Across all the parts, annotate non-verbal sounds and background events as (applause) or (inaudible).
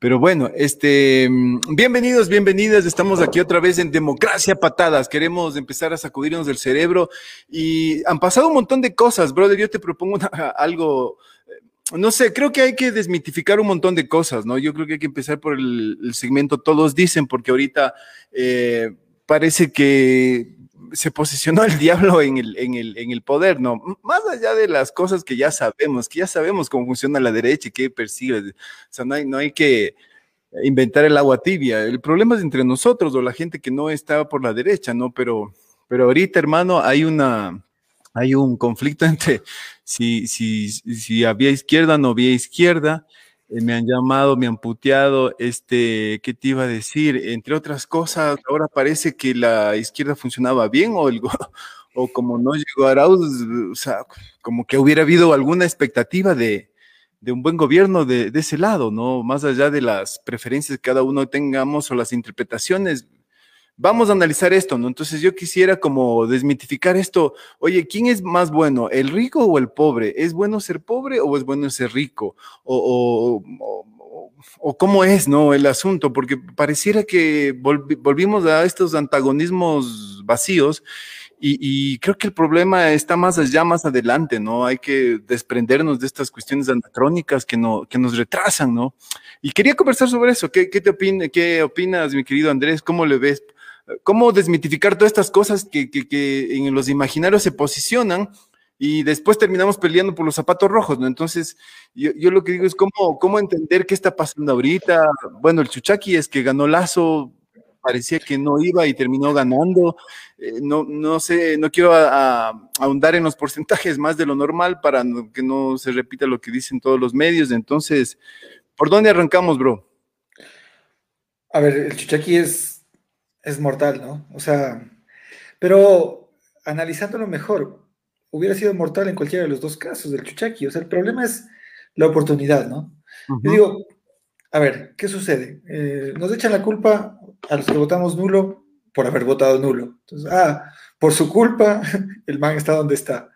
Pero bueno, este, bienvenidos, bienvenidas. Estamos aquí otra vez en Democracia Patadas. Queremos empezar a sacudirnos del cerebro y han pasado un montón de cosas, brother. Yo te propongo (laughs) algo, eh, no sé, creo que hay que desmitificar un montón de cosas, ¿no? Yo creo que hay que empezar por el, segmento Todos dicen, porque ahorita eh, parece que se posicionó el (laughs) diablo en el, en, el, en el poder, ¿no? Más allá de las cosas que ya sabemos, que ya sabemos cómo funciona la derecha y qué persigue. O sea, no hay, no hay que inventar el agua tibia. El problema es entre nosotros o la gente que no está por la derecha, ¿no? Pero, pero ahorita, hermano, hay una, hay un conflicto (laughs) entre si, si, si había izquierda no había izquierda. Eh, me han llamado, me han puteado, este, ¿qué te iba a decir? Entre otras cosas, ahora parece que la izquierda funcionaba bien o, el, (laughs) o como no llegó Arauz, o sea, como que hubiera habido alguna expectativa de, de un buen gobierno de, de, ese lado, ¿no? Más allá de las preferencias que cada uno tengamos o las interpretaciones, vamos a analizar esto, ¿no? Entonces yo quisiera como desmitificar esto. Oye, ¿quién es más bueno, el rico o el pobre? ¿Es bueno ser pobre o es bueno ser rico? O, o, cómo es, ¿no? El asunto, porque pareciera que volvimos a estos antagonismos vacíos. Y, creo que el problema está más allá, más adelante, ¿no? Hay que desprendernos de estas cuestiones anacrónicas que, no, que nos retrasan, ¿no? Y quería conversar sobre eso. ¿Qué, qué te opina, qué opinas, mi querido Andrés? ¿Cómo le ves? Cómo desmitificar todas estas cosas que, en los imaginarios se posicionan y después terminamos peleando por los zapatos rojos, ¿no? Entonces, yo, lo que digo es cómo, cómo entender qué está pasando ahorita. Bueno, el Chuchaki es que ganó Lazo, parecía que no iba y terminó ganando. Eh, no, no sé, no quiero ahondar en los porcentajes más de lo normal para que no se repita lo que dicen todos los medios. Entonces, ¿por dónde arrancamos, bro? A ver, el Chuchaki es es mortal, ¿no? O sea, pero analizándolo mejor, hubiera sido mortal en cualquiera de los dos casos del Chuchaki. O sea, el problema es la oportunidad, ¿no? Yo digo, a ver, ¿qué sucede? Eh, nos echan la culpa a los que votamos nulo por haber votado nulo. Entonces, ah, por su culpa, (laughs) el man está donde está.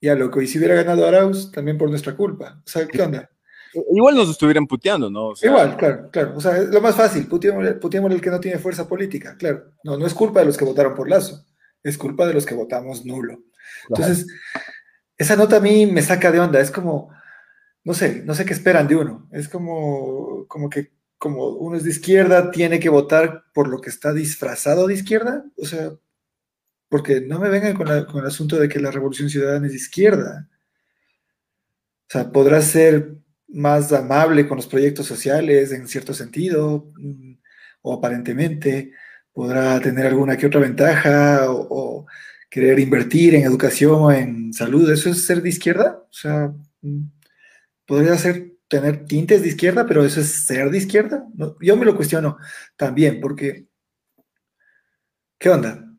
Ya, loco, y si hubiera ganado Arauz, también por nuestra culpa. O sea, ¿qué onda? Igual nos estuvieran puteando, ¿no? Igual, claro, claro. O sea, es lo más fácil, puteamos el que no tiene fuerza política, claro. No, no es culpa de los que votaron por Lazo, es culpa de los que votamos nulo. Entonces, esa nota a mí me saca de onda, es como, no sé, no sé qué esperan de uno. Es como, como que como uno es de izquierda, tiene que votar por lo que está disfrazado de izquierda. O sea, porque no me vengan con, con el asunto de que la revolución ciudadana es de izquierda. O sea, podrá ser más amable con los proyectos sociales en cierto sentido, mm, o aparentemente podrá tener alguna que otra ventaja, o, querer invertir en educación, en salud, ¿eso es ser de izquierda? O sea, mm, podría ser tener tintes de izquierda, pero ¿eso es ser de izquierda? yo me lo cuestiono también, porque, ¿qué onda?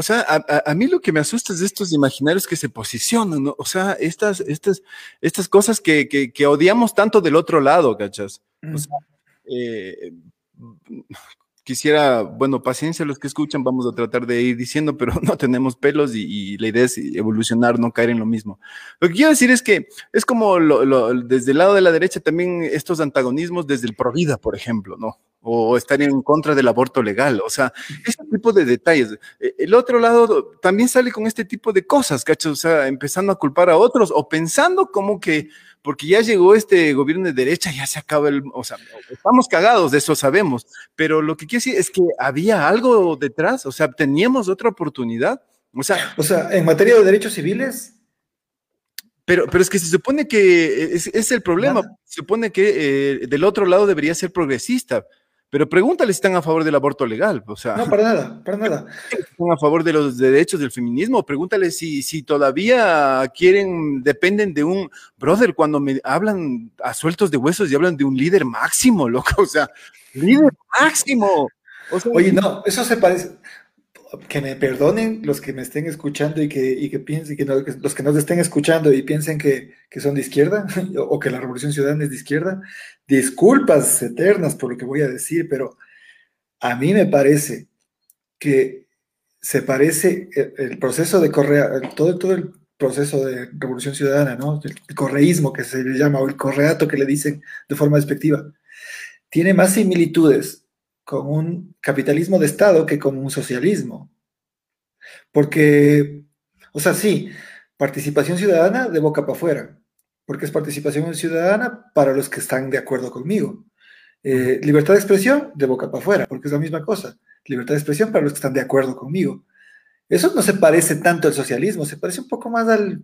O sea, a, mí lo que me asusta es de estos imaginarios que se posicionan, ¿no? O sea, estas, estas, estas cosas que, que, odiamos tanto del otro lado, ¿cachas? O sea, eh, quisiera, bueno, paciencia los que escuchan, vamos a tratar de ir diciendo, pero (laughs) no tenemos pelos y, la idea es evolucionar, no caer en lo mismo. Lo que quiero decir es que es como desde el lado de la derecha también estos antagonismos desde el Provida, por ejemplo, ¿no? o estar en contra del aborto legal. O sea, este tipo de detalles. E, el otro lado también sale con este tipo de cosas, ¿cachas? O sea, empezando a culpar a otros o pensando como que porque ya llegó este gobierno de derecha, ya se acaba el, o sea, estamos cagados, de eso sabemos, pero lo que quiero decir es que había algo detrás, o sea, teníamos otra oportunidad. O sea, o sea, en materia de derechos civiles, pero, pero es que se supone que es, es el problema. Se supone que eh, del otro lado debería ser progresista, pero pregúntale si están a favor del aborto legal, o sea. No, para nada, para nada. (laughs) ¿Están a favor de los derechos del feminismo? Pregúntale si, si todavía quieren, dependen de un brother cuando me hablan a sueltos de huesos y hablan de un líder máximo, loco, o sea, líder máximo. Oye, no, eso se parece, que me perdonen los que me estén escuchando y que, que piensen, que, los que nos estén escuchando y piensen que, son de izquierda (laughs) o que la Revolución Ciudadana es de izquierda, disculpas eternas por lo que voy a decir, pero a mí me parece que se parece el, proceso de Correa, todo, todo el proceso de Revolución Ciudadana, ¿no? El correísmo que se le llama, o el correato que le dicen de forma despectiva, tiene más similitudes con un capitalismo de Estado que con un socialismo. Porque, o sea, sí, participación ciudadana de boca para afuera, porque es participación ciudadana para los que están de acuerdo conmigo. Eh, libertad de expresión de boca para afuera, porque es la misma cosa. Libertad de expresión para los que están de acuerdo conmigo. Eso no se parece tanto al socialismo, se parece un poco más al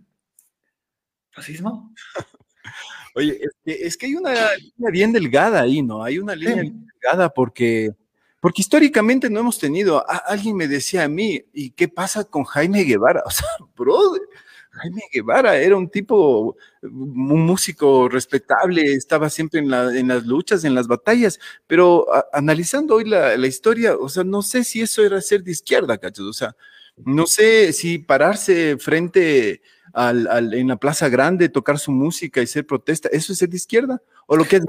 fascismo. (laughs) Oye, es que, hay una línea bien delgada ahí, ¿no? Hay una línea delgada porque, porque históricamente no hemos tenido. alguien me decía a mí, ¿y qué pasa con Jaime Guevara? (laughs) O sea, bro, Jaime Guevara era un tipo, un músico respetable, estaba siempre en, las luchas, en las batallas, pero analizando hoy la, historia, o sea, no sé si eso era ser de izquierda, cachos, o sea, no sé si pararse frente al, en la Plaza Grande, tocar su música y ser protesta, ¿eso es ser de izquierda? O lo que es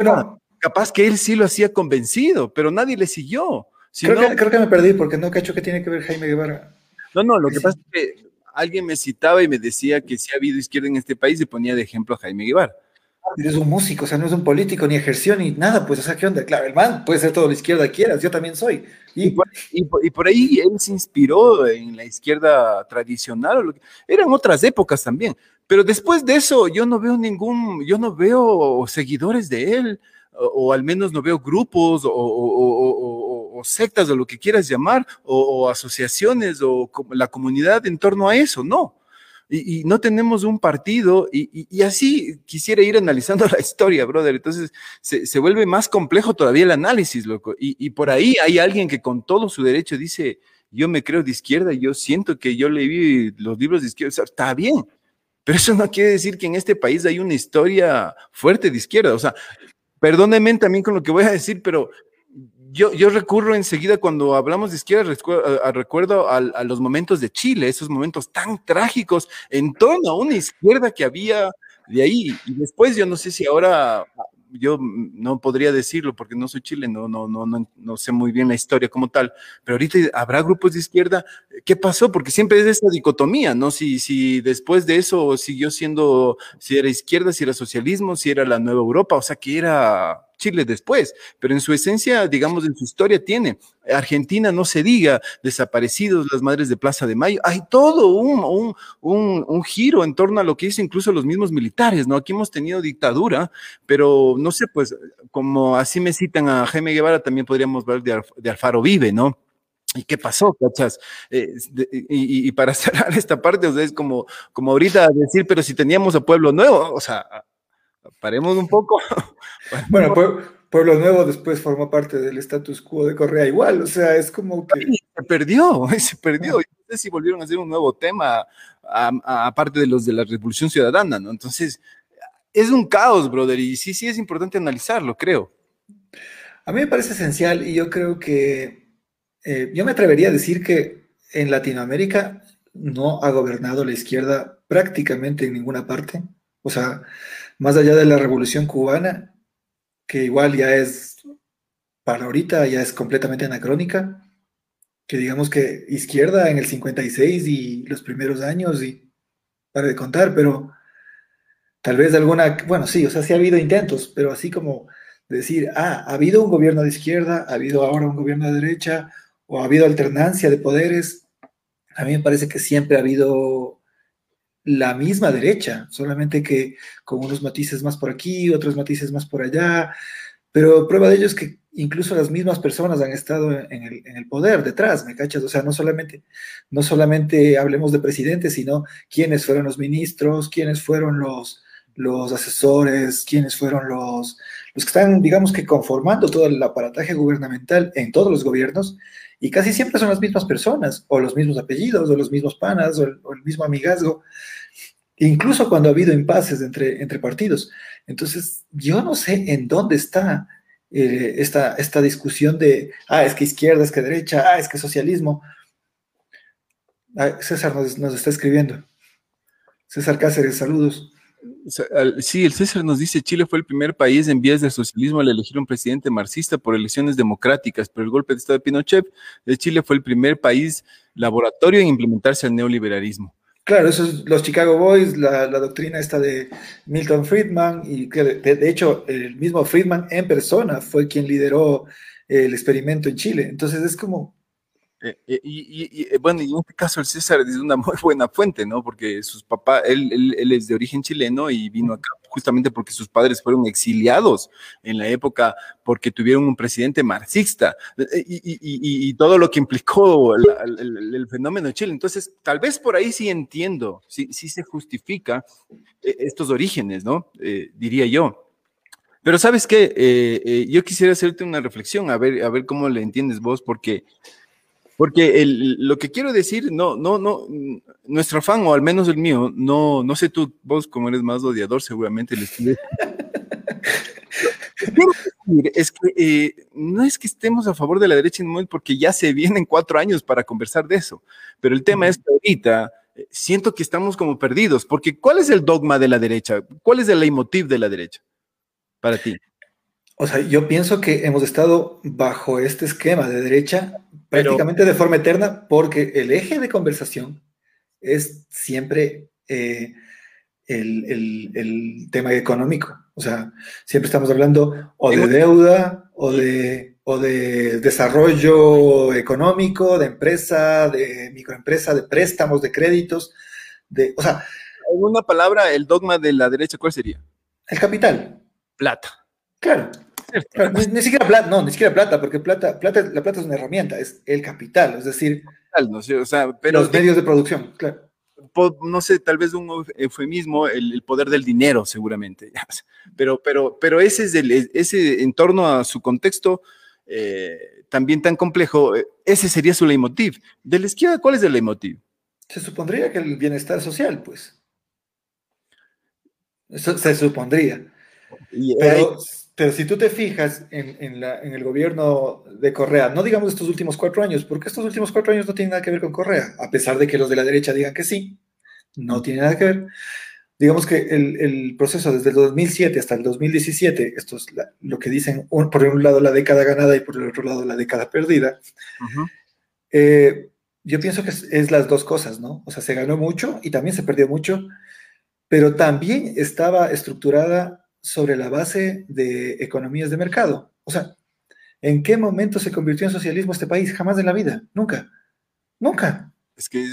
capaz que él sí lo hacía convencido, pero nadie le siguió. creo, que, creo que me perdí porque no cacho que tiene que ver Jaime Guevara. No, no, lo que pasa es que alguien me citaba y me decía que si ha habido izquierda en este país y ponía de ejemplo a Jaime Guevara. Es un músico, o sea, no es un político, ni ejerció, ni nada, pues, o sea, ¿qué onda? Claro, el man puede ser todo la izquierda quieras, yo también soy. Y, por, ahí él se inspiró en la izquierda tradicional, eran otras épocas también, pero después de eso yo no veo ningún, yo no veo seguidores de él, o, al menos no veo grupos o, sectas o lo que quieras llamar, o, asociaciones o la comunidad en torno a eso, no. Y, no tenemos un partido y, así quisiera ir analizando (laughs) la historia, brother. Entonces se, vuelve más complejo todavía el análisis, loco. Y, por ahí hay alguien que con todo su derecho dice, yo me creo de izquierda, yo siento que yo leí los libros de izquierda, está bien. Pero eso no quiere decir que en este país hay una historia fuerte de izquierda. O sea, Perdónenme también con lo que voy a decir, pero yo, yo recurro enseguida cuando hablamos de izquierda, recuerdo, a, los momentos de Chile, esos momentos tan trágicos en torno a una izquierda que había de ahí. Y después yo no sé si ahora yo no podría decirlo porque no soy chileno, no, no, no, no sé muy bien la historia como tal, pero ahorita habrá grupos de izquierda. ¿Qué pasó? Porque siempre es esa dicotomía, ¿no? Si, si después de eso siguió siendo, si era izquierda, si era socialismo, si era la nueva Europa, o sea, que era Chile después, pero en su esencia, digamos, en su historia tiene. Argentina, no se diga, desaparecidos, las madres de Plaza de Mayo, hay todo un, un, un, giro en torno a lo que hizo incluso los mismos militares, ¿no? Aquí hemos tenido dictadura, pero no sé, pues, como así me citan a Jaime Guevara, también podríamos hablar de, de Alfaro Vive, ¿no? ¿Y qué pasó, cachas? Eh, y, para (laughs) cerrar esta parte, o sea, es como, como ahorita decir, pero si teníamos a Pueblo Nuevo, o sea, paremos un poco. (laughs) (laughs) bueno, Pueblo Nuevo después formó parte del status quo de Correa igual, o sea, es como que... Se perdió, (laughs) se perdió. No sé si volvieron a hacer un nuevo tema, aparte de los de la Revolución Ciudadana, ¿no? Entonces, es un caos, brother, y sí, sí es importante analizarlo, creo. A mí me parece esencial y yo creo que, eh, yo me atrevería a decir que en Latinoamérica no ha gobernado la izquierda prácticamente en ninguna parte. O sea, más allá de la revolución cubana, que igual ya es, para ahorita ya es completamente anacrónica, que digamos que izquierda en el 56 y los primeros años y para de contar, pero tal vez alguna, bueno, sí, o sea, sí ha habido intentos, pero así como decir, ah, ha habido un gobierno de izquierda, ha habido ahora un gobierno de derecha, o ha habido alternancia de poderes, a mí me parece que siempre ha habido la misma derecha, solamente que con unos matices más por aquí, otros matices más por allá, pero prueba de ello es que incluso las mismas personas han estado en el, poder detrás, ¿me cachas? O sea, no solamente, no solamente hablemos de presidentes, sino quiénes fueron los ministros, quiénes fueron los, los asesores, quiénes fueron los, los que están, digamos que conformando todo el aparataje gubernamental en todos los gobiernos, y casi siempre son las mismas personas, o los mismos apellidos, o los mismos panas, o el, o el mismo amigazgo incluso cuando ha habido impases entre, entre partidos. Entonces, yo no sé en dónde está eh, esta, esta discusión de, ah, es que izquierda, es que derecha, ah, es que socialismo. Ah, César nos, nos, está escribiendo. César Cáceres, saludos. Sí, el César nos dice, Chile fue el primer país en vías del socialismo al elegir un presidente marxista por elecciones democráticas, pero el golpe de Estado de Pinochet de Chile fue el primer país laboratorio en implementarse el neoliberalismo. Claro, eso es los Chicago Boys, la, doctrina esta de Milton Friedman, y de, hecho el mismo Friedman en persona fue quien lideró el experimento en Chile. Entonces es como... Eh, eh, y, eh, bueno, y en este caso el César es una (laughs) muy buena fuente, ¿no? Porque sus papás, él, él, es de origen chileno y vino acá justamente porque sus padres fueron exiliados en la época porque tuvieron un presidente marxista y, todo lo que implicó el, fenómeno de Chile. Entonces, tal vez por ahí sí entiendo, sí, sí se justifica estos orígenes, ¿no? diría yo. Pero sabes qué, yo quisiera hacerte una reflexión, a ver, a ver cómo le entiendes vos, porque, porque lo que quiero decir, no, no, no, nuestro afán, o al menos el mío, no, no sé tú, vos como eres más odiador, seguramente le es que eh, no es que estemos a favor de la derecha en porque ya se vienen cuatro años para conversar de eso, pero el tema es que ahorita siento que estamos como perdidos, porque ¿cuál es el dogma de la derecha? ¿Cuál es el leitmotiv de la derecha? para ti? O sea, yo pienso que hemos estado bajo este esquema de derecha prácticamente de forma eterna porque el eje de conversación es siempre eh, el, tema económico. O sea, siempre estamos hablando o de deuda o de, o de desarrollo económico, de empresa, de microempresa, de préstamos, de créditos. De, o sea, en una palabra, el dogma de la derecha, ¿cuál sería? El capital plata. Claro. Ni, siquiera plata, no, ni siquiera plata, porque plata, plata, la plata es una herramienta, es el capital, es decir, no o sea, pero los medios de producción, claro. No sé, tal vez un eufemismo, el, poder del dinero, seguramente. (laughs) Pero, pero, pero ese es el, ese en torno a su contexto eh, también tan complejo, eh, ese sería su leitmotiv. ¿De la izquierda cuál es el leitmotiv? Se supondría que el bienestar social, pues. Eso se supondría. Pero, si tú te fijas en, el gobierno de Correa, no digamos estos últimos cuatro años, porque estos últimos cuatro años no tienen nada que ver con Correa, a pesar de que los de la derecha digan que sí, no tiene nada que ver. Digamos que el, proceso desde el 2007 hasta el 2017, esto es lo que dicen por un lado la década ganada y por el otro lado la década perdida, eh, yo pienso que es, las dos cosas, ¿no? O sea, se ganó mucho y también se perdió mucho, pero también estaba estructurada sobre la base de economías de mercado. O sea, ¿en qué momento se convirtió en socialismo este país? Jamás en la vida, nunca, nunca. Es que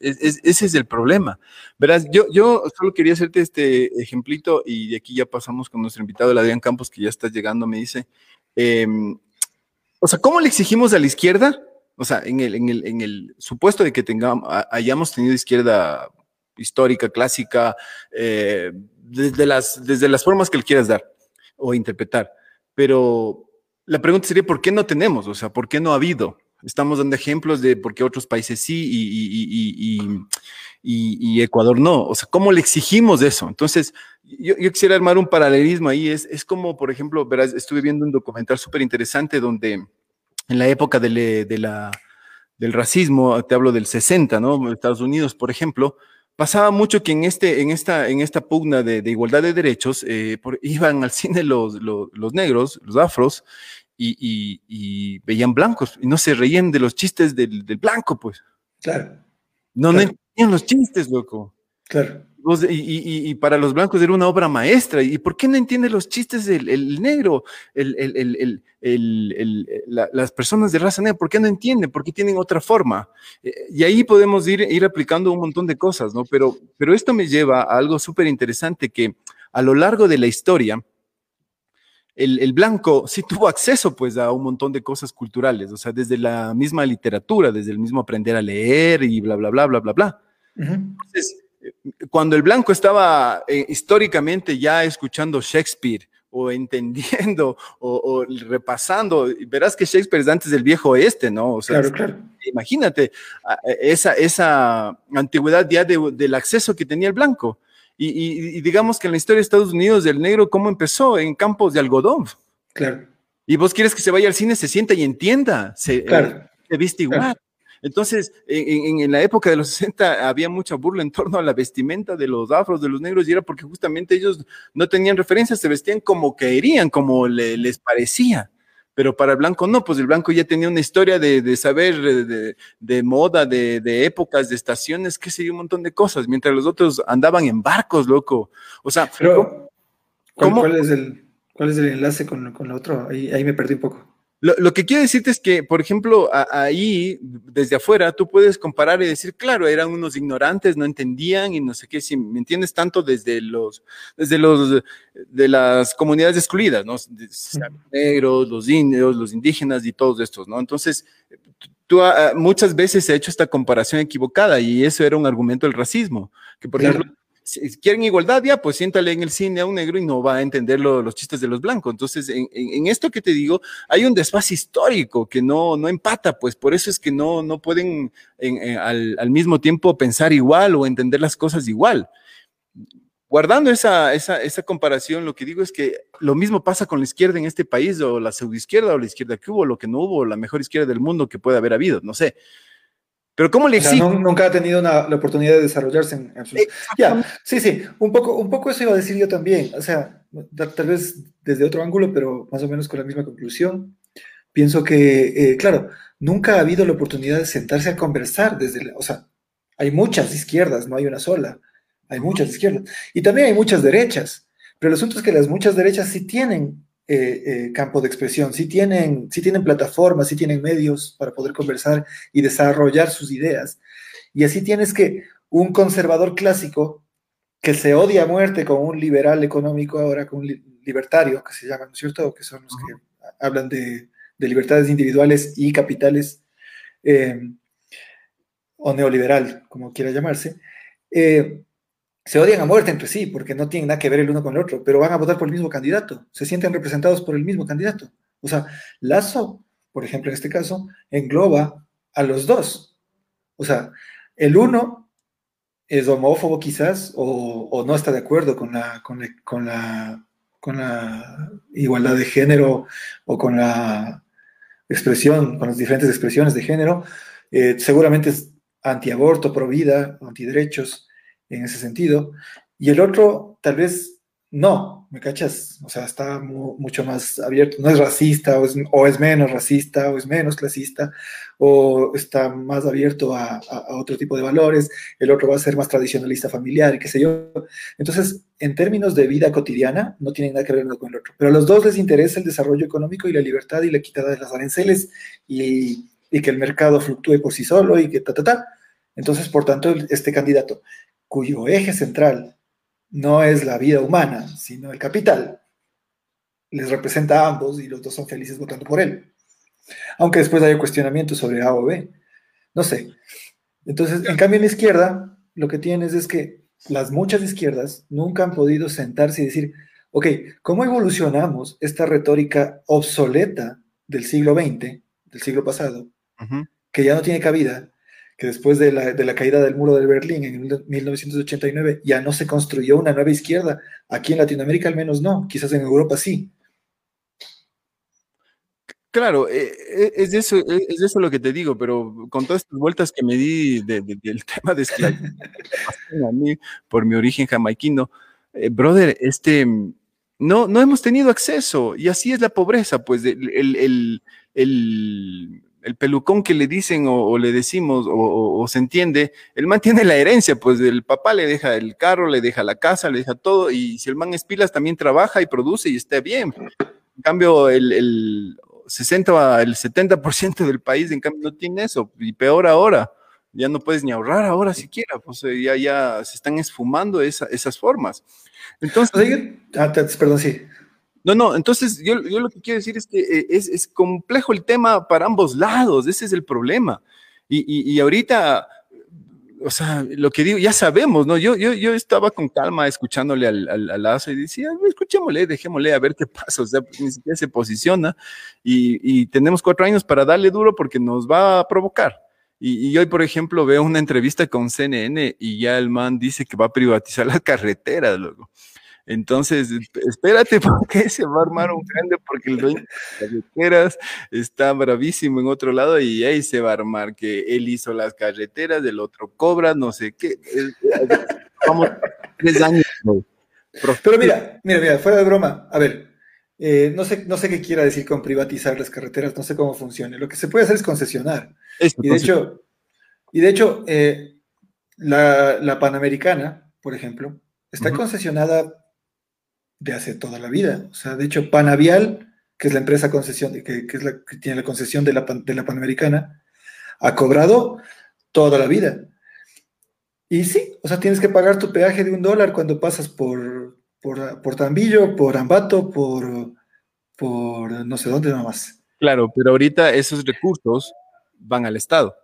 ese es el problema. Verás, yo, yo solo quería hacerte este ejemplito y de aquí ya pasamos con nuestro invitado, el Adrián Campos, que ya está llegando, me dice. Em, o sea, ¿cómo le exigimos a la izquierda? O sea, en el, en el, en el supuesto de que tengamos, hayamos tenido izquierda histórica, clásica, eh, desde, las, desde las formas que le quieras dar o interpretar. Pero la pregunta sería, ¿por qué no tenemos? O sea, ¿por qué no ha habido? Estamos dando ejemplos de por qué otros países sí y, y, Ecuador no. O sea, ¿cómo le exigimos eso? Entonces, yo, quisiera armar un paralelismo ahí. Es, es como, por ejemplo, verás, estuve viendo un documental súper interesante donde en la época de, de la, del racismo, te hablo del 60, ¿no? Estados Unidos, por ejemplo, pasaba mucho que en, este, en, esta, en esta pugna de, igualdad de derechos eh, iban al cine los, los, negros, los afros, y, veían blancos y no se reían de los chistes del, blanco, pues. Claro. No, no entendían los chistes, loco. Claro. Y, para los blancos era una obra maestra. ¿Y por qué no entiende los chistes del negro? El, las personas de raza negra, ¿por qué no entienden? ¿Por qué tienen otra forma? Eh, y ahí podemos ir, ir aplicando un montón de cosas, ¿no? Pero, pero esto me lleva a algo súper interesante que a lo largo de la historia, el, blanco sí tuvo acceso pues a un montón de cosas culturales, o sea, desde la misma literatura, desde el mismo aprender a leer y bla, bla, bla, bla, bla, bla. Entonces, cuando el blanco estaba eh, históricamente ya escuchando Shakespeare o entendiendo o, repasando, verás que Shakespeare es antes del viejo oeste, ¿no? O sea, claro, claro. Imagínate esa, esa antigüedad ya del acceso que tenía el blanco. Y, digamos que en la historia de Estados Unidos el negro, ¿cómo empezó? En campos de algodón. Claro. Y vos quieres que se vaya al cine, se sienta y entienda, se, claro. se viste igual. Entonces, en, la época de los (laughs) 60 había mucha burla en torno a la vestimenta de los afros, de los negros, y era porque justamente ellos no tenían referencias, se vestían como querían, como les parecía. pero para el blanco no, pues el blanco ya tenía una historia de, saber de, moda, de, épocas, de estaciones, qué sé yo, un montón de cosas, mientras los otros andaban en barcos, loco. O sea, pero, ¿cuál, es, el, ¿cuál es el enlace con, con lo otro? Ahí, ahí me perdí un poco. Lo, que quiero decirte es que, por ejemplo, ahí, desde afuera, tú puedes comparar y decir, claro, eran unos ignorantes, no entendían y no sé qué, si me entiendes tanto desde los, desde los, de las comunidades excluidas, ¿no? Los negros, los indios, los indígenas y todos estos, ¿no? Entonces, tú ah, muchas veces se ha hecho esta comparación equivocada y eso era un argumento del racismo, que por ejemplo si quieren igualdad, ya, pues siéntale en el cine a un negro y no va a entender los chistes de los blancos. Entonces, en, esto que te digo, hay un desfase histórico que no, no empata, pues por eso es que no, no pueden al, mismo tiempo pensar igual o entender las cosas igual. Guardando esa, esa, esa comparación, lo que digo es que lo mismo pasa con la izquierda en este país, o la pseudoizquierda, o la izquierda que hubo, lo que no hubo, la mejor izquierda del mundo que puede haber habido, no sé. Pero ¿cómo le exige? nunca ha tenido la oportunidad de desarrollarse en, Ya, sí, sí, un poco, un poco eso iba a decir yo también. O sea, tal vez desde otro ángulo, pero más o menos con la misma conclusión. Pienso que, eh, claro, nunca ha habido la oportunidad de sentarse a conversar desde, o sea, hay muchas izquierdas, no hay una sola. Hay muchas izquierdas. Y también hay muchas derechas. Pero el asunto es que las muchas derechas sí tienen eh, eh, campo de expresión, si tienen, si tienen plataformas, si tienen medios para poder conversar y desarrollar sus ideas. Y así tienes que un conservador clásico que se odia a muerte con un liberal económico, ahora con un libertario, que se llama, ¿no es cierto? Que son los que hablan de, libertades individuales y capitales, eh, o neoliberal, como quiera llamarse, se odian a muerte entre sí porque no tienen nada que ver el uno con el otro, pero van a votar por el mismo candidato, se sienten representados por el mismo candidato. O sea, Lazo, por ejemplo, en este caso, engloba a los dos. O sea, el uno es homófobo quizás o, no está de acuerdo con la, con, la, con la igualdad de género o con la expresión, con las diferentes expresiones de género. Eh, seguramente es antiaborto, pro vida, antiderechos en ese sentido, y el otro tal vez no, ¿me cachas? O sea, está mucho más abierto, no es racista o es, menos racista o es menos clasista o está más abierto a, otro tipo de valores, el otro va a ser más tradicionalista familiar y qué sé yo. Entonces, en términos de vida cotidiana, no tienen nada que ver uno con el otro, pero a los dos les interesa el desarrollo económico y la libertad y la quitada de las aranceles y, y que el mercado fluctúe por sí solo y que ta, ta, ta. Entonces, por tanto, este candidato cuyo eje central no es la vida humana, sino el capital, les representa a ambos y los dos son felices votando por él. Aunque después haya cuestionamientos sobre A o B. No sé. Entonces, en cambio, en la izquierda, lo que tienes es que las muchas izquierdas nunca han podido sentarse y decir, ok, ¿cómo evolucionamos esta retórica obsoleta del siglo XX, del siglo pasado, que ya no tiene cabida que después de la, caída del muro de Berlín en 1989 ya no se construyó una nueva izquierda. Aquí en Latinoamérica al menos no, quizás en Europa sí. Claro, eh, eh, es de eso, eh, es eso lo que te digo, pero con todas estas vueltas que me di del (laughs) tema de esclavitud a mí por mi origen jamaiquino, brother, este, no, no hemos tenido acceso y así es la pobreza, pues el el pelucón que le dicen o, le decimos o, se entiende, el man (laughs) tiene la herencia, pues el papá le deja el carro, le deja la casa, le deja todo, y si el man es pilas también trabaja y produce y está bien. En cambio, el, el 60, el 70% del país, en cambio, no tiene eso, y peor ahora. Ya no puedes ni ahorrar ahora siquiera, pues eh, ya, ya se están esfumando esas formas. Entonces, ah, perdón, sí. No, no, entonces yo, lo que quiero decir es que eh, es, complejo el tema para ambos lados, ese es el problema. Y, ahorita, o sea, lo que digo, ya sabemos, ¿no? Yo, yo, yo estaba con calma escuchándole al, al, Lazo y decía, escuchémosle, dejémosle a ver qué (laughs) pasa, o sea, pues, ni siquiera se posiciona y, tenemos cuatro años para darle duro porque nos va a provocar. Y, y, hoy, por ejemplo, veo una entrevista con CNN y ya el man dice que va a privatizar (laughs) las carreteras, luego. Entonces, espérate (laughs) porque se va a armar un grande porque el dueño de las carreteras está bravísimo en otro lado y ahí se va a armar que él hizo las carreteras, del otro cobra, no sé qué. (laughs) Vamos, tres años. Pero mira, mira, mira, fuera de broma, a ver, eh, no, sé, no sé qué quiera decir con privatizar las carreteras, no sé cómo funcione. Lo que se puede hacer es concesionar. y, de hecho, y de hecho, eh, la, Panamericana, por ejemplo, está concesionada de hace toda la vida. O sea, de hecho, Panavial, que es la empresa concesión, que, que tiene la concesión de la, de la Panamericana, ha cobrado toda la vida. Y sí, o sea, tienes que pagar tu peaje de un dólar cuando pasas por, por, Tambillo, por Ambato, por, por no sé dónde nomás. Claro, pero ahorita esos recursos van al Estado.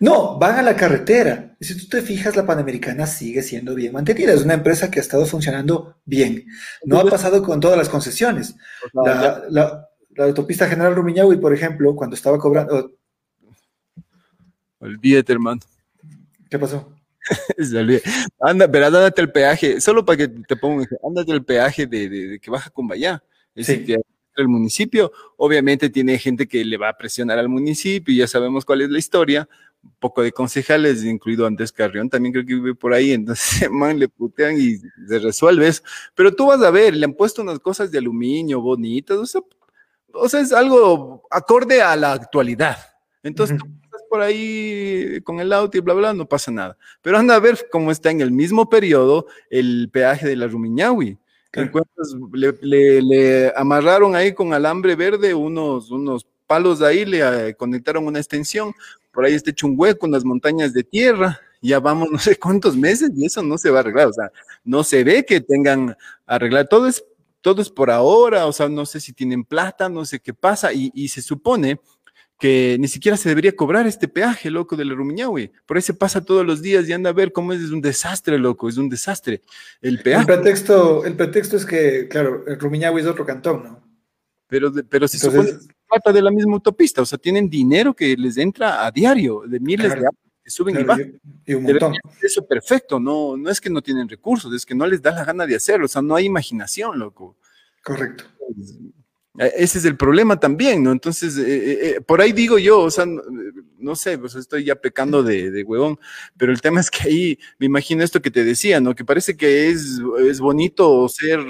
No, van a la carretera. Y si tú te fijas, la Panamericana sigue siendo bien mantenida. Es una empresa que ha estado funcionando bien. No ha pasado con todas las concesiones. la, autopista General Rumiñahui, por ejemplo, cuando estaba cobrando... Olvídate, hermano. ¿Qué pasó? (laughs) Anda, pero ándate el peaje, solo para que te ponga, ándate el peaje de, que baja con. Es que el municipio, obviamente tiene gente que le va a presionar al municipio, ya sabemos cuál es la historia. Un poco de concejales, incluido Andrés Carrión, también creo que vive por ahí, (laughs) entonces, man, le putean y se resuelve eso. Pero tú vas a ver, le han puesto unas cosas de aluminio bonitas, o sea, o sea es algo acorde a la actualidad. Entonces, por ahí con el auto y bla, bla, no pasa nada. Pero anda a ver cómo está en el mismo periodo el peaje de la Rumiñahui. Le, le, amarraron ahí con alambre verde unos, unos palos ahí, le eh, conectaron una extensión, por ahí está hecho un hueco en las montañas de tierra, ya vamos (laughs) no sé cuántos meses y eso no se va a arreglar, o sea, no se ve que tengan arreglar, todo es, todo es por ahora, o sea, no sé si tienen plata, no sé qué pasa, y, y se supone que ni siquiera se debería cobrar este peaje, loco, de la Rumiñahui. Por ahí se pasa todos los días y anda a ver cómo es, un desastre, loco, es un desastre. El peaje. El pretexto, el pretexto es que, claro, el Rumiñahui es otro cantón, ¿no? Pero, pero se supone que trata de la misma autopista, o sea, tienen dinero que les entra a diario, de miles de que suben y bajan. Y un montón. Eso perfecto, no, no es que no tienen recursos, es que no les da la gana de hacerlo, o sea, no hay imaginación, loco. Correcto. Ese es el problema también, ¿no? Entonces, eh, eh, por ahí digo yo, o sea, no, sé, pues estoy ya pecando de, de, huevón, pero el tema es que ahí me imagino esto que te decía, ¿no? Que parece que es, es bonito ser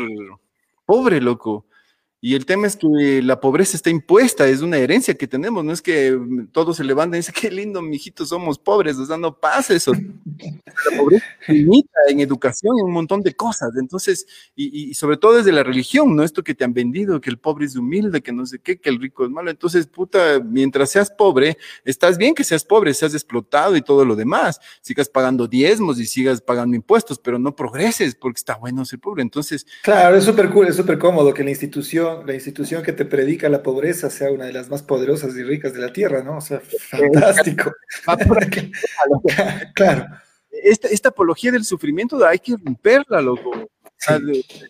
pobre, loco. Y el tema es que la pobreza está impuesta, es una herencia que tenemos, no es que todos se levanten y dicen, qué lindo, mijitos, somos pobres, o sea, no pasa eso. La pobreza limita en educación, en un montón de cosas, entonces, y, sobre todo desde la religión, ¿no? Esto que te han vendido, que el pobre es humilde, que no sé qué, que el rico es malo, entonces, puta, mientras seas pobre, estás bien que seas pobre, seas explotado y todo lo demás, sigas pagando diezmos y sigas pagando impuestos, pero no progreses porque está bueno ser pobre, entonces... Claro, es súper cool, es súper cómodo que la institución la institución que te predica la pobreza sea una de las más poderosas y ricas de la tierra, ¿no? O sea, fantástico. (laughs) (laughs) claro. Esta, esta, apología del sufrimiento hay que romperla, loco.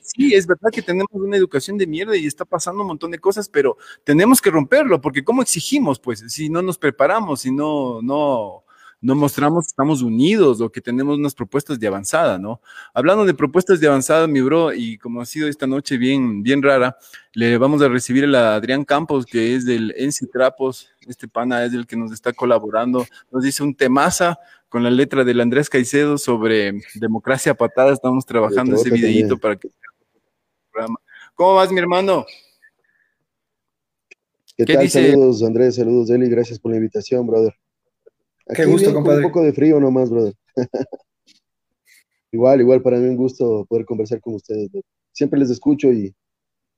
Sí. es verdad que tenemos una educación de mierda y está pasando un montón de cosas, pero tenemos que romperlo, porque ¿cómo exigimos, pues, si no nos preparamos, si no, no, no mostramos que estamos unidos o que tenemos unas propuestas de avanzada, ¿no? Hablando de propuestas de avanzada, mi bro, y como ha sido esta noche bien, bien rara, le vamos a recibir a Adrián Campos, que es del Enci Trapos, este pana es el que nos está colaborando, nos dice un temaza con la letra del Andrés Caicedo sobre democracia patada, estamos trabajando ese videíto para que ¿Cómo vas, mi hermano? ¿Qué, tal? Saludos, Andrés, saludos, Eli, gracias por la invitación, brother. Qué gusto, compadre. Un poco de frío nomás, brother. (laughs) igual, igual para mí un gusto poder conversar con ustedes. Siempre les escucho y,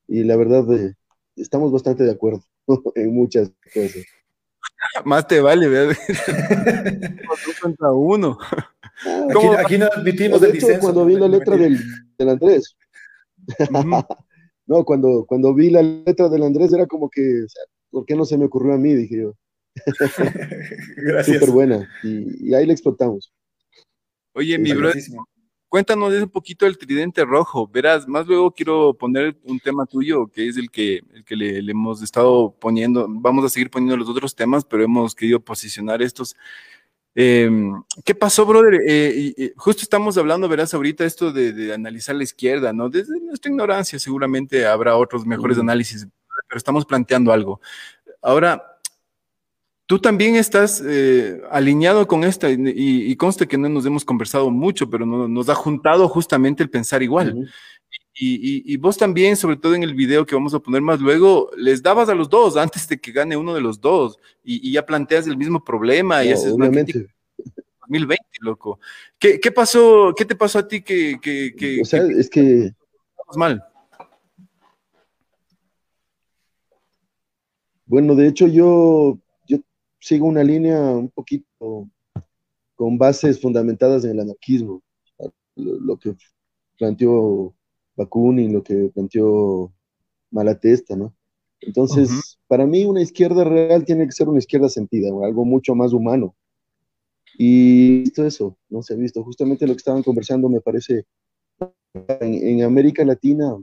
y la verdad eh, estamos bastante de acuerdo (laughs) en muchas cosas. (laughs) Más te vale, ¿verdad? contra uno. Ah, aquí, aquí, no admitimos de hecho, cuando vi la letra del, del Andrés. no, cuando, cuando vi la letra del Andrés era como que, o sea, ¿por qué no se me ocurrió a mí? Dije yo. (laughs) Gracias. Súper buena. Y, ahí la explotamos. Oye, mi bro, cuéntanos un poquito del tridente rojo. Verás, más luego quiero poner un tema tuyo, que es el que, el que le, hemos estado poniendo. Vamos a seguir poniendo los otros temas, pero hemos querido posicionar estos. Em, ¿Qué pasó, brother? Eh, justo estamos hablando, verás, ahorita esto de, analizar la izquierda, ¿no? Desde nuestra ignorancia, seguramente habrá otros mejores análisis, pero estamos planteando algo. Ahora, Tú también estás eh, alineado con esta y, y, conste que no nos hemos conversado mucho, pero nos ha juntado justamente el pensar igual. Y, vos también, sobre todo en el video que vamos a poner más luego, les dabas a los dos antes de que gane uno de los dos y, ya planteas el mismo problema y haces obviamente. 2020, loco. ¿Qué, pasó? ¿Qué te pasó a ti que... que, o sea, es que... Mal. Bueno, de hecho yo sigo una línea un poquito con bases fundamentadas en el anarquismo, lo, que planteó Bakunin, lo que planteó Malatesta, ¿no? Entonces, para mí una izquierda real tiene que ser una izquierda sentida, algo mucho más humano. Y visto eso, no se ha visto. Justamente lo que estaban conversando me parece, en, América Latina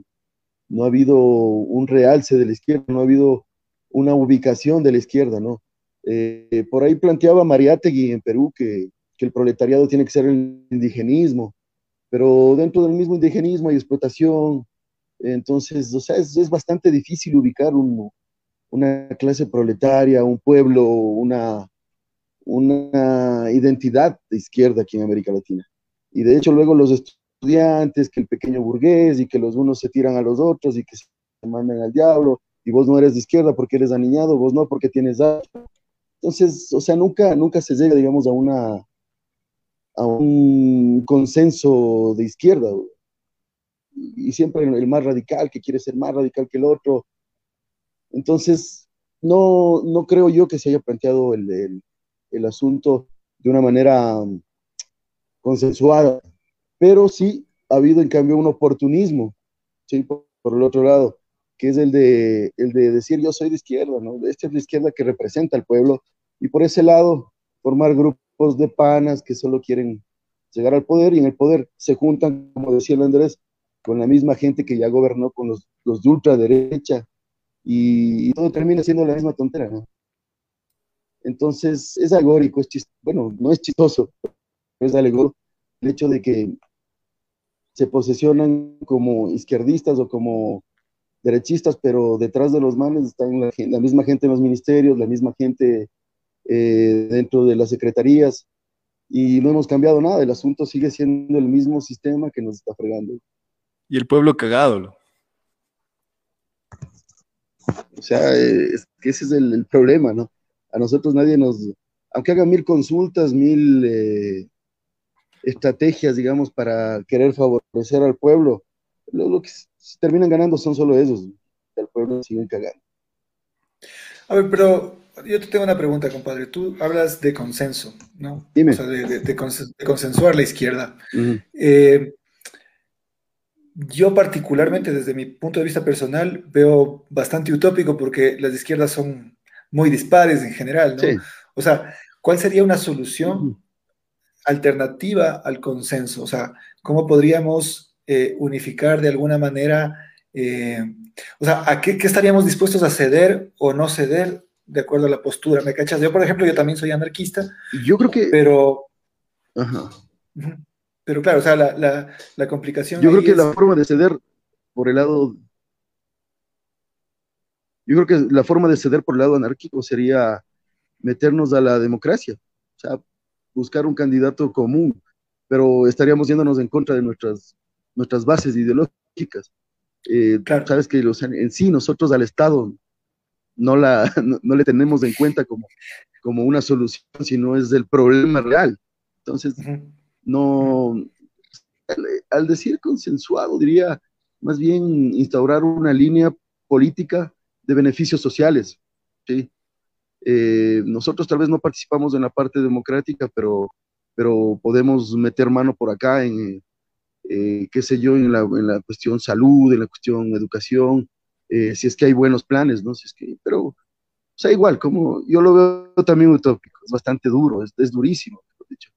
no ha habido un realce de la izquierda, no ha habido una ubicación de la izquierda, ¿no? Eh, por ahí planteaba Mariátegui en Perú que, el proletariado tiene que ser el indigenismo, pero dentro del mismo indigenismo hay explotación, entonces, o sea, es, bastante difícil ubicar un, una clase proletaria, un pueblo, una, una identidad de izquierda aquí en América Latina. Y de hecho luego los estudiantes, que el pequeño burgués y que los unos se tiran a los otros y que se mandan al diablo y vos no eres de izquierda porque eres aniñado, vos no porque tienes Entonces, o sea, nunca, nunca se llega, digamos, a una a un consenso de izquierda. Y siempre el más radical, que quiere ser más radical que el otro. Entonces, no, no creo yo que se haya planteado el, el asunto de una manera um, consensuada, pero sí ha habido en cambio un oportunismo, ¿sí? por, el otro lado, que es el de, el de decir yo soy de izquierda, ¿no? Esta es la izquierda que representa al pueblo, y por ese lado formar grupos de panas que solo quieren llegar al poder y en el poder se juntan, como decía el Andrés, con la misma gente que ya gobernó con los, los de ultraderecha y, todo termina siendo la misma tontera, ¿no? Entonces, es alegórico, es chistoso, bueno, no es chistoso, es alegórico el hecho de que se posesionan como izquierdistas o como derechistas, pero detrás de los manes están la, misma gente en los ministerios, la misma gente eh, dentro de las secretarías, y no hemos cambiado nada, el asunto sigue siendo el mismo sistema que nos está fregando. Y el pueblo cagado. O sea, es que ese es el problema, ¿no? a nosotros nadie nos, aunque haga mil consultas, mil eh, estrategias, digamos, para querer favorecer al pueblo, lo, que terminan ganando son solo esos, el pueblo sigue cagando. A ver, pero yo te tengo una pregunta, compadre. Tú hablas de consenso, ¿no? Dime. O sea, de, consensuar la izquierda. Eh, yo particularmente, desde mi punto de vista personal, veo bastante utópico porque las izquierdas son muy dispares en general, ¿no? O sea, ¿cuál sería una solución alternativa al consenso? O sea, ¿cómo podríamos eh, unificar de alguna manera, eh, o sea, ¿a qué, estaríamos dispuestos a ceder o no ceder de acuerdo a la postura? ¿Me cachas? Yo, por ejemplo, yo también soy anarquista. Yo creo que... Pero... Ajá. Pero claro, o sea, la, complicación... Yo creo que la forma de ceder por el lado yo creo que la forma de ceder por el lado anárquico sería meternos a la democracia, o sea, buscar un candidato común, pero estaríamos yéndonos en contra de nuestras, nuestras bases ideológicas. Eh, Sabes que los, en sí nosotros al Estado no, la, (laughs) no, le tenemos en cuenta como, como una solución, sino es el problema real. Entonces, no, al decir consensuado, diría más bien instaurar una línea política de beneficios sociales. ¿sí? Eh, nosotros tal vez no participamos en la parte democrática, pero, pero podemos meter mano por acá en, eh, qué sé yo, en la, en la, cuestión salud, en la cuestión educación, eh, si es que hay buenos planes, ¿no? Si es que, pero, o sea, igual, como yo lo veo también utópico, es bastante duro, es, es durísimo, dicho.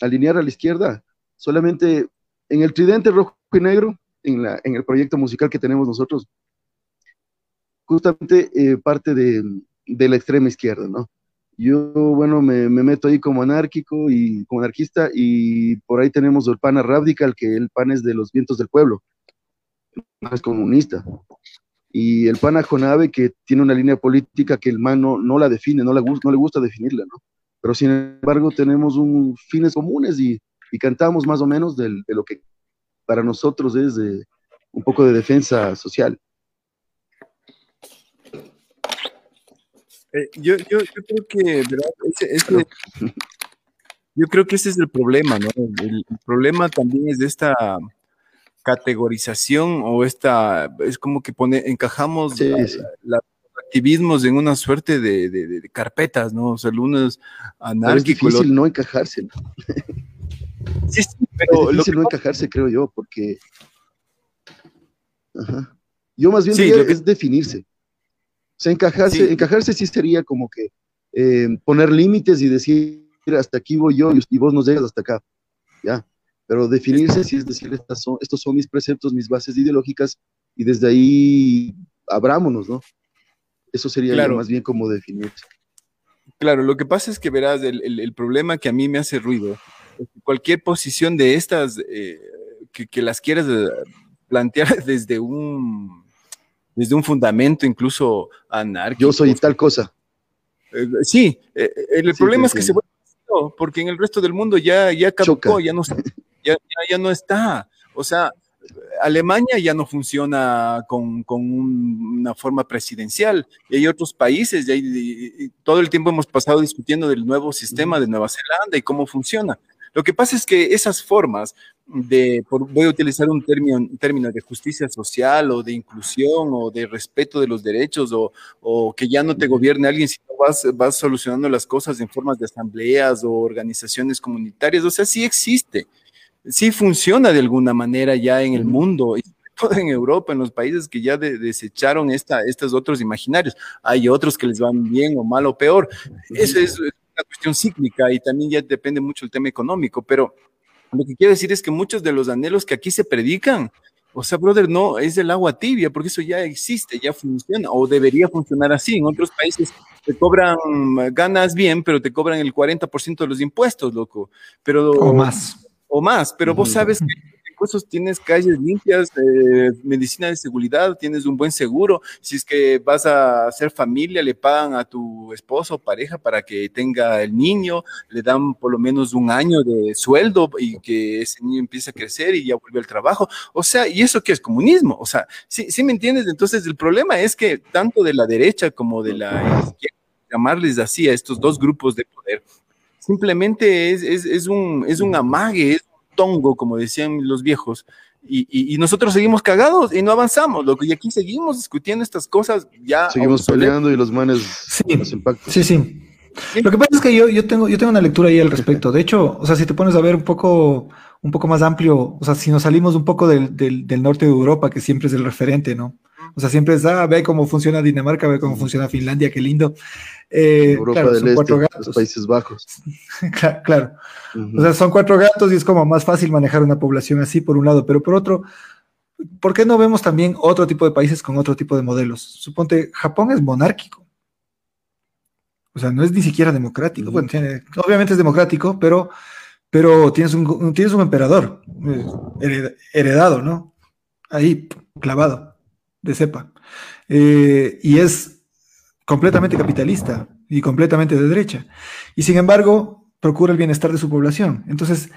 alinear a la izquierda, solamente en el tridente rojo y negro, en, la, en el proyecto musical que tenemos nosotros, justamente eh, parte de, la extrema izquierda, ¿no? Yo, bueno, me, meto ahí como anárquico y como anarquista y por ahí tenemos el PAN Radical, que el PAN es de los vientos del pueblo, no es comunista. Y el PAN Jonave, que tiene una línea política que el man no, la define, no le, no le gusta definirla, ¿no? Pero sin embargo tenemos un, fines comunes y, cantamos más o menos de lo que para nosotros es un poco de defensa social. Eh, yo, yo, yo, creo que, yo creo que ese es el problema, ¿no? El, problema también es de esta categorización o esta, es como que pone, encajamos los activismos en una suerte de, carpetas, ¿no? O sea, algunos anárquicos. es difícil no encajarse. Sí, sí, pero es difícil no encajarse, creo yo, porque... Ajá. Yo más bien diría que... es definirse. O sea, encajarse, sí. encajarse sí sería como que eh, poner límites y decir, hasta aquí voy yo y vos nos llegas hasta acá. Ya. Pero definirse sí es decir, estas son, estos son mis preceptos, mis bases ideológicas y desde ahí abrámonos, ¿no? Eso sería más bien como definirse. Claro, lo que pasa es que verás, el, problema que a mí me hace ruido, es que cualquier posición de estas, eh, que, que, las quieras eh, plantear (laughs) desde un desde un fundamento incluso anárquico. Yo soy tal cosa. Eh, sí, eh, el problema es que se vuelve porque en el resto del mundo ya, ya caducó, ya no, (laughs) ya, ya, no está. O sea, Alemania ya no funciona con, con una forma presidencial y hay otros países, y, y, todo el tiempo hemos pasado discutiendo del nuevo sistema de Nueva Zelanda y cómo funciona. Lo que pasa es que esas formas de, voy a utilizar un término, término de justicia social o de inclusión o de respeto de los derechos o, o que ya no te gobierne alguien, sino vas, vas solucionando las cosas en formas de asambleas o organizaciones comunitarias. O sea, sí existe, sí funciona de alguna manera ya en el mundo y (laughs) todo en Europa, en los países que ya desecharon esta, estos otros imaginarios. Hay otros que les van bien o mal o peor. Eso es una cuestión cíclica y también ya depende mucho el tema económico, pero lo que quiero decir es que muchos de los anhelos que aquí se predican, o sea, brother, no es del agua tibia, porque eso ya existe, ya funciona, o debería funcionar así. En otros países te cobran, ganas bien, pero te cobran el 40% de los impuestos, loco. Pero, o más. O más, pero vos sabes que tienes calles limpias, eh, medicina de seguridad, tienes un buen seguro. Si es que vas a hacer familia, le pagan a tu esposo o pareja para que tenga el niño, le dan por lo menos un año de sueldo y que ese niño empiece a crecer y ya vuelve al trabajo. O sea, ¿y eso qué es comunismo? O sea, ¿sí, sí me entiendes? Entonces, el problema es que tanto de la derecha como de la izquierda, llamarles así a estos dos grupos de poder, simplemente es, un, es un amague, tongo, como decían los viejos, y, nosotros seguimos cagados y no avanzamos, lo y aquí seguimos discutiendo estas cosas ya. Seguimos peleando y los manes sí, Sí, sí. Lo que pasa es que yo, yo, tengo, yo tengo una lectura ahí al respecto. De hecho, o sea, si te pones a ver un poco, un poco más amplio, o sea, si nos salimos un poco del, del, del norte de Europa, que siempre es el referente, ¿no? O sea, siempre es, ah, ve cómo funciona Dinamarca, ve cómo funciona Finlandia, qué lindo. Eh, Europa del son cuatro gatos. Los Países Bajos. (laughs) claro. O sea, son cuatro gatos y es como más fácil manejar una población así, por un lado, pero por otro, ¿por qué no vemos también otro tipo de países con otro tipo de modelos? Suponte, Japón es monárquico. O sea, no es ni siquiera democrático. Bueno, obviamente es democrático, pero, pero tienes, un, tienes un emperador eh, heredado, ¿no? Ahí, clavado de cepa. Eh, y es completamente capitalista y completamente de derecha. Y sin embargo, procura el bienestar de su población. Entonces,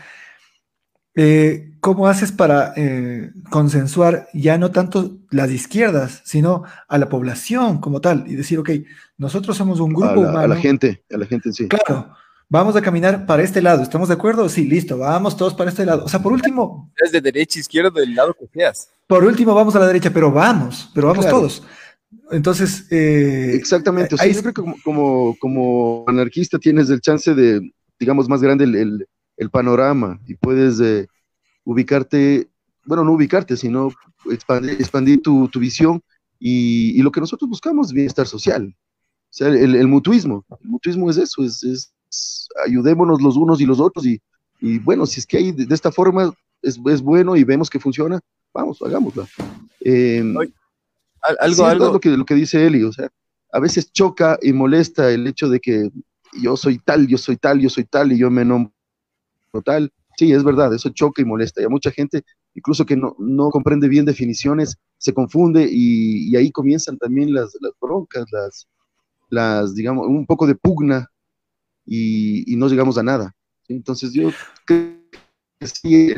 eh, ¿cómo haces para eh, consensuar ya no tanto las izquierdas, sino a la población como tal? Y decir, ok, nosotros somos un grupo a humano. A la gente, a la gente en sí. Claro, vamos a caminar para este lado, ¿estamos de acuerdo? Sí, listo, vamos todos para este lado. O sea, por último... Es de derecha, izquierda, del lado que seas. Por último, vamos a la derecha, pero vamos, pero vamos todos. Entonces... Eh, Exactamente, o sea, yo creo que como, como, anarquista tienes el chance de, digamos, más grande el, el, panorama y puedes eh, ubicarte, bueno, no ubicarte, sino expandir, expandir tu, tu, visión y, y, lo que nosotros buscamos es bienestar social. O sea, el, el mutuismo, el mutuismo es eso, es, es ayudémonos los unos y los otros y, y bueno, si es que hay de, esta forma es, es, bueno y vemos que funciona, vamos, hagámosla. Eh, algo, algo. lo que, lo que dice Eli, o sea, a veces choca y molesta el hecho de que yo soy tal, yo soy tal, yo soy tal y yo me nombro tal. Sí, es verdad, eso choca y molesta. Y a mucha gente, incluso que no, no comprende bien definiciones, se confunde y, y ahí comienzan también las, las broncas, las, las, digamos, un poco de pugna y, no llegamos a nada. Entonces yo creo que sí,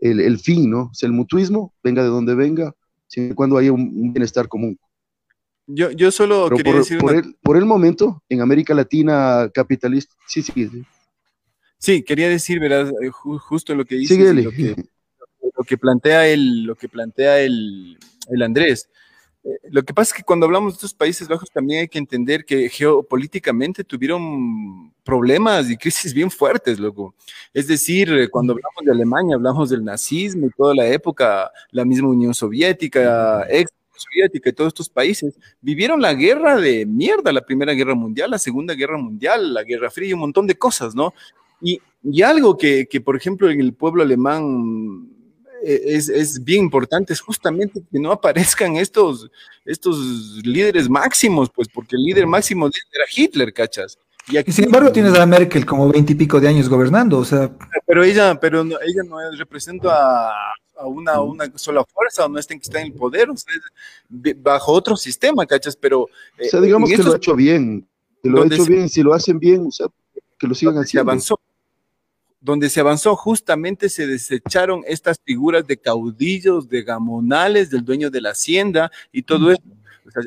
el, fin, ¿no? O el mutuismo, venga de donde venga, siempre y cuando haya un, bienestar común. Yo, yo solo quería por, decir... Por, el, por, el, momento, en América Latina capitalista, sí, sí, sí. Sí, quería decir, verás, eh, justo lo que dice, lo que, lo que plantea el, lo que plantea el, el Andrés. Eh, lo que pasa es que cuando hablamos de estos Países Bajos también hay que entender que geopolíticamente tuvieron problemas y crisis bien fuertes, loco. Es decir, eh, cuando hablamos de Alemania, hablamos del nazismo y toda la época, la misma Unión Soviética, ex Soviética y todos estos países vivieron la guerra de mierda, la Primera Guerra Mundial, la Segunda Guerra Mundial, la Guerra Fría y un montón de cosas, ¿no? Y, y algo que, que, por ejemplo, en el pueblo alemán es, es, bien importante, es justamente que no aparezcan estos, estos líderes máximos, pues porque el líder máximo era Hitler, ¿cachas? Y, aquí, sin embargo tienes a Merkel como veintipico de años gobernando, o sea... Pero ella, pero no, ella no representa a, a una, una, sola fuerza, o no está en que está en el poder, o sea, bajo otro sistema, ¿cachas? Pero... o sea, digamos que lo ha hecho bien, que lo ha hecho bien, si lo hacen bien, o sea, que lo sigan haciendo. Se avanzó donde se avanzó justamente se desecharon estas figuras de caudillos, de gamonales, del dueño de la hacienda y todo eso.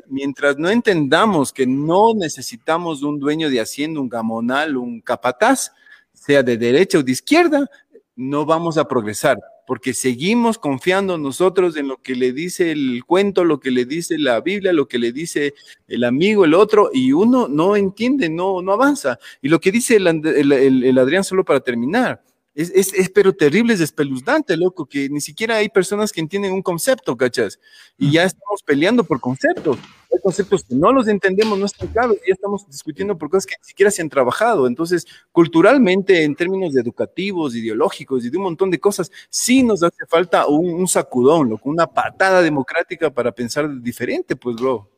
mientras no entendamos que no necesitamos un dueño de hacienda, un gamonal, un capataz, sea de derecha o de izquierda, no vamos a progresar porque seguimos confiando nosotros en lo que le dice el cuento, lo que le dice la Biblia, lo que le dice el amigo, el otro, y uno no entiende, no, no avanza. Y lo que dice el, el Adrián, solo para terminar, es, es, es, pero terrible, es espeluznante, loco, que ni siquiera hay personas que entienden un concepto, ¿cachas? Y ya estamos peleando por conceptos. Hay conceptos que no los entendemos, no están claros, ya estamos discutiendo por cosas que ni siquiera se han trabajado. Entonces, culturalmente, en términos educativos, ideológicos y de un montón de cosas, sí nos hace falta un, un sacudón, loco, una patada democrática para pensar diferente, pues, bro.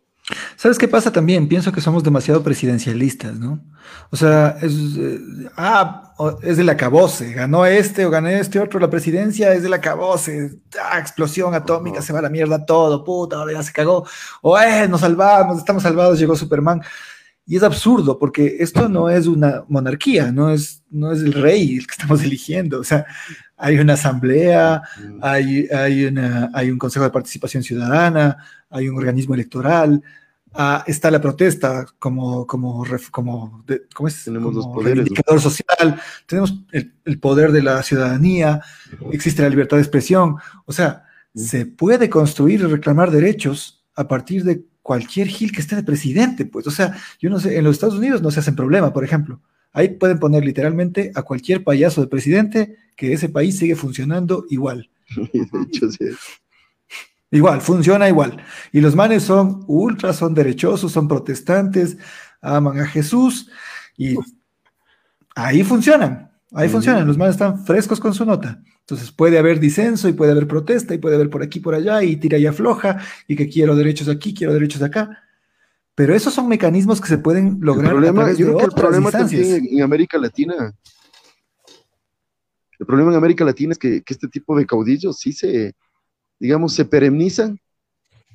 ¿Sabes qué pasa también? Pienso que somos demasiado presidencialistas, ¿no? O sea, es, eh, ah, es del acabose, ganó este o gané este otro, la presidencia es del acabose, ah, explosión atómica, se va a la mierda todo, puta, ahora ya se cagó, o eh, nos salvamos, estamos salvados, llegó Superman. Y es absurdo, porque esto no es una monarquía, no es, no es el rey el que estamos (laughs) eligiendo, o sea, hay una asamblea, hay, hay, una, hay un consejo de participación ciudadana, hay un organismo electoral, ah, está la protesta como, como, como, ¿cómo es? Tenemos los poderes. social, tenemos el, poder de la ciudadanía, existe la libertad de expresión, o sea, se puede construir y reclamar derechos a partir de cualquier gil que esté de presidente, pues, o sea, yo no sé, en los Estados Unidos no se hacen problema, por ejemplo, ahí pueden poner literalmente a cualquier payaso de presidente que ese país sigue funcionando igual. (laughs) de hecho, sí. Igual, funciona igual. Y los manes son ultras, son derechosos, son protestantes, aman a Jesús y ahí funcionan, ahí funcionan. Los manes están frescos con su nota. Entonces puede haber disenso y puede haber protesta y puede haber por aquí, por allá y tira y afloja y que quiero derechos aquí, quiero derechos acá. Pero esos son mecanismos que se pueden lograr. El problema, yo creo que el problema también en América Latina, el problema en América Latina es que, que este tipo de caudillos sí se, digamos, se perennizan,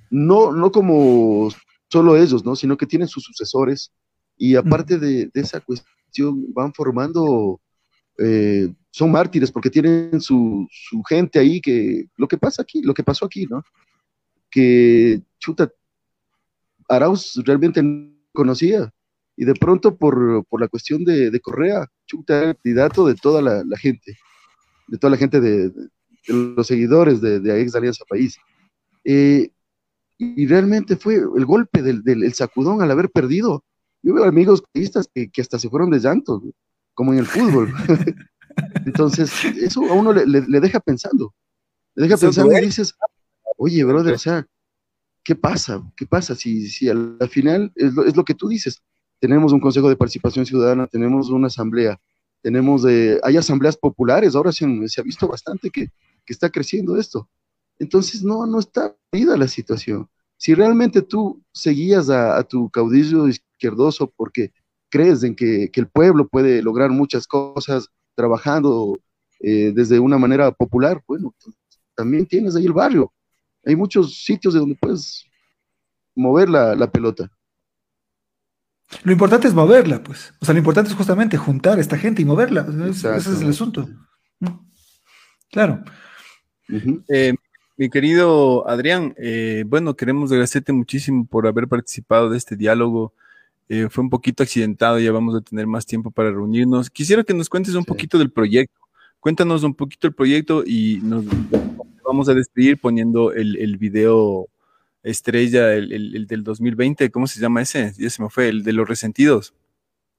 no, no como solo ellos, ¿no? Sino que tienen sus sucesores y aparte de, esa cuestión van formando, eh, son mártires porque tienen su, gente ahí que, lo que pasa aquí, lo que pasó aquí, ¿no? Que, chuta, Arauz realmente conocía y de pronto por, la cuestión de, Correa, chuta, era el candidato de toda la, gente, de toda la gente de, los seguidores de, de ex Alianza País. Eh, y realmente fue el golpe del, del sacudón al haber perdido. Yo veo amigos periodistas que, que, hasta se fueron de llanto, como en el fútbol. (laughs) Entonces, eso a uno le, le, deja pensando. Le deja pensando y dices, oye, brother, o sea, ¿qué pasa? ¿Qué pasa? Si, si al, final es lo, es lo, que tú dices, tenemos un Consejo de Participación Ciudadana, tenemos una asamblea, tenemos, de, hay asambleas populares, ahora se, se ha visto bastante que, que está creciendo esto. Entonces, no, no está vida la situación. Si realmente tú seguías a, tu caudillo izquierdoso porque crees en que, el pueblo puede lograr muchas cosas trabajando eh, desde una manera popular, bueno, también tienes ahí el barrio. Hay muchos sitios de donde puedes mover la, pelota. Lo importante es moverla, pues. O sea, lo importante es justamente juntar a esta gente y moverla. ese es el asunto. Claro. Eh, mi querido Adrián, eh, bueno, queremos agradecerte muchísimo por haber participado de este diálogo. Eh, fue un poquito accidentado, ya vamos a tener más tiempo para reunirnos. Quisiera que nos cuentes un poquito del proyecto. Cuéntanos un poquito el proyecto y nos vamos a despedir poniendo el, el video estrella, el, el, del 2020. ¿Cómo se llama ese? Ya se me fue, el de los resentidos.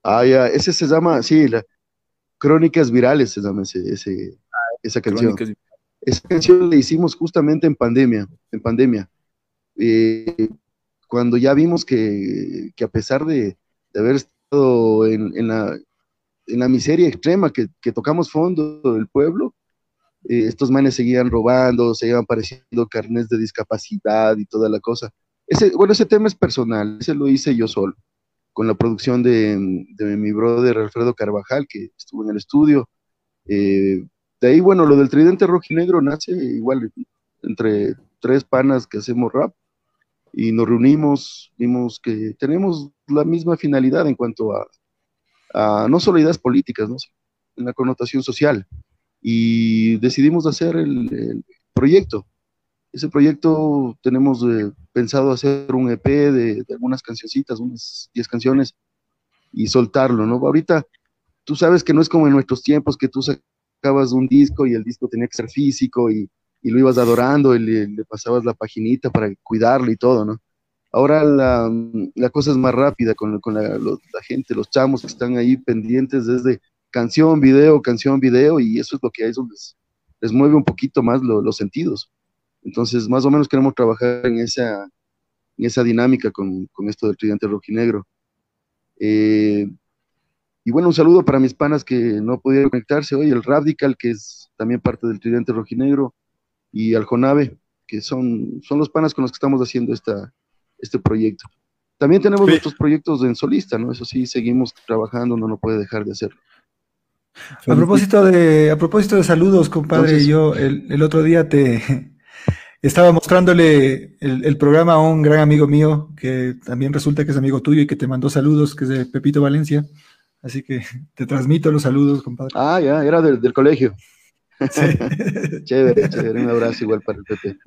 Ah, ya, ese se llama, sí, la, Crónicas Virales se llama ese, ese esa canción. Esa canción la hicimos justamente en pandemia, en pandemia. Eh, cuando ya vimos que, que a pesar de, haber estado en, la, miseria extrema, que, tocamos fondo del pueblo, eh, estos manes seguían robando, seguían apareciendo carnes de discapacidad y toda la cosa. Ese, bueno, ese tema es personal, ese lo hice yo solo, con la producción de, de mi brother Alfredo Carvajal, que estuvo en el estudio. Eh, de ahí, bueno, lo del tridente rojo y negro nace igual entre tres panas que hacemos rap y nos reunimos, vimos que tenemos la misma finalidad en cuanto a, no solo ideas políticas, ¿no? en la connotación social. Y decidimos hacer el, proyecto. Ese proyecto tenemos eh, pensado hacer un EP de, algunas cancioncitas, unas 10 canciones, y soltarlo, ¿no? Ahorita tú sabes que no es como en nuestros tiempos que tú sacabas un disco y el disco tenía que ser físico y, y lo ibas adorando y le, pasabas la paginita para cuidarlo y todo, ¿no? Ahora la, la cosa es más rápida con, con la, la, gente, los chamos que están ahí pendientes desde canción, video, canción, video, y eso es lo que a ellos les, les mueve un poquito más lo, los sentidos. Entonces, más o menos queremos trabajar en esa, en esa dinámica con, con esto del tridente rojinegro. Eh, y bueno, un saludo para mis panas que no pudieron conectarse hoy, el Radical, que es también parte del Tridente Rojinegro, y al Jonave, que son, son los panas con los que estamos haciendo esta, este proyecto. También tenemos sí. nuestros proyectos en solista, ¿no? Eso sí, seguimos trabajando, no nos puede dejar de hacerlo. A propósito de, a propósito de saludos, compadre, Entonces, yo el, el, otro día te (laughs) estaba mostrándole el, el, programa a un gran amigo mío, que también resulta que es amigo tuyo y que te mandó saludos, que es de Pepito Valencia. Así que (laughs) te transmito los saludos, compadre. Ah, ya, era del, del colegio. Sí. (laughs) chévere, chévere. Un abrazo igual para el Pepe.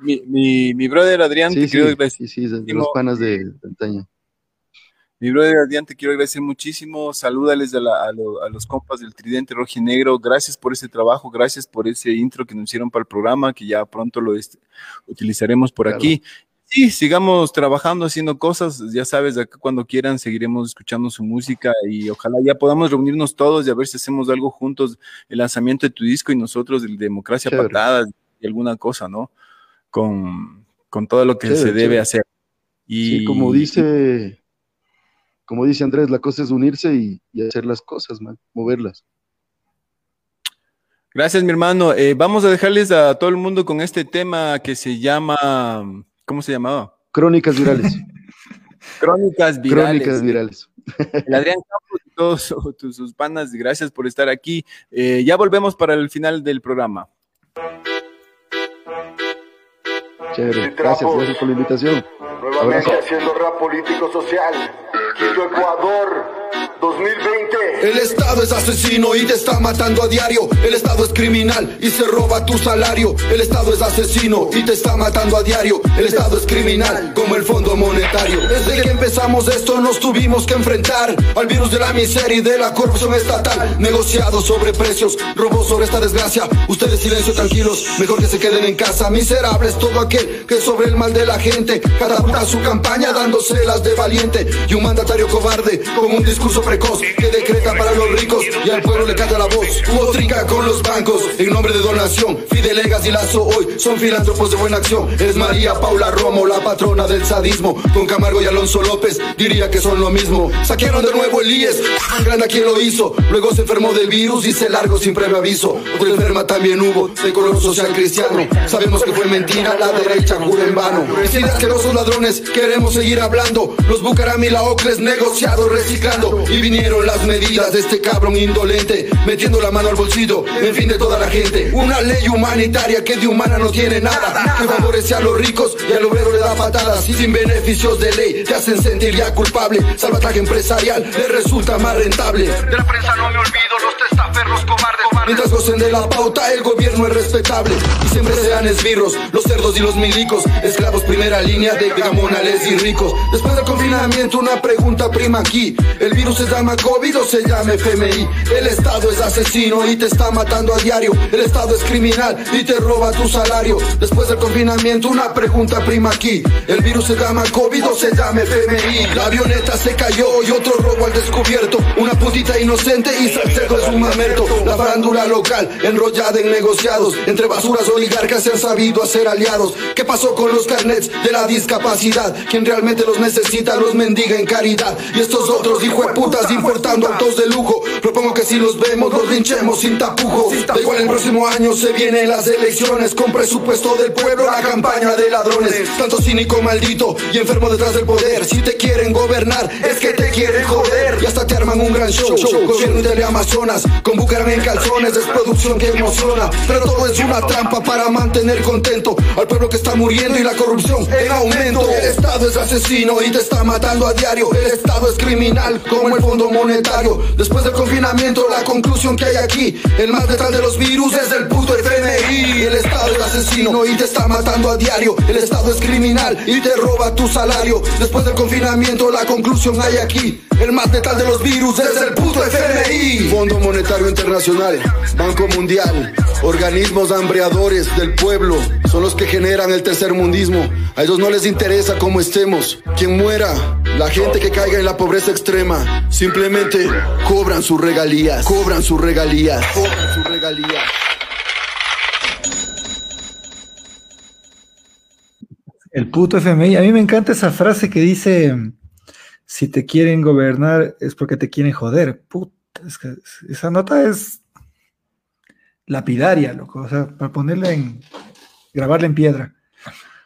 Mi, mi, mi brother Adrián, sí, te sí, quiero agradecer. Sí, sí, de los panas de antaño. Mi brother Adrián, te quiero agradecer muchísimo. Salúdales a, la, a, lo, a, los compas del Tridente Rojo y Negro. Gracias por ese trabajo, gracias por ese intro que nos hicieron para el programa, que ya pronto lo este, utilizaremos por claro. aquí. Sí, sigamos trabajando, haciendo cosas. Ya sabes, acá cuando quieran seguiremos escuchando su música y ojalá ya podamos reunirnos todos y a ver si hacemos algo juntos, el lanzamiento de tu disco y nosotros, el Democracia chévere. Patadas y alguna cosa, ¿no? Con, con todo lo que chévere, se debe chévere. hacer. Y sí, como dice, como dice Andrés, la cosa es unirse y, y hacer las cosas, man, moverlas. Gracias, mi hermano. Eh, vamos a dejarles a todo el mundo con este tema que se llama ¿Cómo se llamaba? Crónicas virales. (laughs) Crónicas virales. Crónicas virales. El Adrián Campos y todos sus, sus panas, gracias por estar aquí. Eh, ya volvemos para el final del programa. Chévere, gracias, gracias por la invitación. Nuevamente haciendo rap político social. Quito Ecuador. 2020. El Estado es asesino y te está matando a diario. El Estado es criminal y se roba tu salario. El Estado es asesino y te está matando a diario. El Estado es criminal como el Fondo Monetario. Desde que empezamos esto nos tuvimos que enfrentar al virus de la miseria y de la corrupción estatal. Negociados sobre precios, robos sobre esta desgracia. Ustedes silencio tranquilos, mejor que se queden en casa. Miserables todo aquel que sobre el mal de la gente su campaña dándose las de valiente. Y un mandatario cobarde con un discurso precoz que decreta para los ricos y al pueblo le canta la voz. Hubo trinca con los bancos en nombre de donación. Fidelegas y Lazo hoy son filántropos de buena acción. Es María Paula Romo, la patrona del sadismo. Con Camargo y Alonso López diría que son lo mismo. Saquearon de nuevo el IES, tan grande a quien lo hizo. Luego se enfermó del virus y se largó sin previo aviso. Otra enferma también hubo, de color social cristiano. Sabemos que fue mentira, la derecha jura en vano. Y de asquerosos ladrones queremos seguir hablando. Los Bucaram y la Ocles negociados reciclando. Y vinieron las medidas de este cabrón indolente, metiendo la mano al bolsillo, en fin de toda la gente. Una ley humanitaria que de humana no tiene nada, que favorece a los ricos y al obrero le da patadas. Y sin beneficios de ley, te hacen sentir ya culpable. Salvataje empresarial le resulta más rentable. De la prensa no me olvido, los testaferros cobardes. Mientras gocen de la pauta, el gobierno es respetable. Y siempre sean esbirros, los cerdos y los milicos. Esclavos primera línea de gamonales y ricos. Después del confinamiento, una pregunta prima aquí. ¿El virus se llama COVID o se llama FMI? El Estado es asesino y te está matando a diario. El Estado es criminal y te roba tu salario. Después del confinamiento, una pregunta prima aquí. ¿El virus se llama COVID o se llama FMI? La avioneta se cayó y otro robo al descubierto. Una putita inocente y Salcedo es un mamerto. La farándula local enrollada en negociados. Entre basuras oligarcas se han sabido hacer aliados. ¿Qué pasó con los carnets de la discapacidad? Quien realmente los necesita los mendiga en caridad. Y estos otros hijo de putas importando autos de lujo. Propongo que si los vemos los linchemos sin tapujos. Da igual el próximo año se vienen las elecciones. Con presupuesto del pueblo la campaña de ladrones. Tanto cínico maldito y enfermo detrás del poder. Si te quieren gobernar es que te quieren joder. Y hasta te arman un gran show. Gobierno de Amazonas con en calzones. Es producción que emociona. Pero todo es una trampa para mantener contento al pueblo que está muriendo y la corrupción en aumento. El Estado es asesino y te está matando a diario. El Estado es criminal como el Fondo Monetario. Después del confinamiento, la conclusión que hay aquí: el más detrás de los virus es el puto FMI. El Estado es asesino y te está matando a diario. El Estado es criminal y te roba tu salario. Después del confinamiento, la conclusión hay aquí: el más detrás de los virus es el puto FMI. Fondo Monetario Internacional, Banco Mundial, organismos hambreadores del pueblo son los que generan el tercer mundismo. A ellos no les interesa cómo estemos. Quien muera, la gente que caiga en la pobreza extrema, simplemente cobran sus regalías, cobran sus regalías, cobran sus regalías. El puto FMI. A mí me encanta esa frase que dice, si te quieren gobernar es porque te quieren joder. Puta, es que esa nota es lapidaria, loco. O sea, para ponerla en, grabarla en piedra.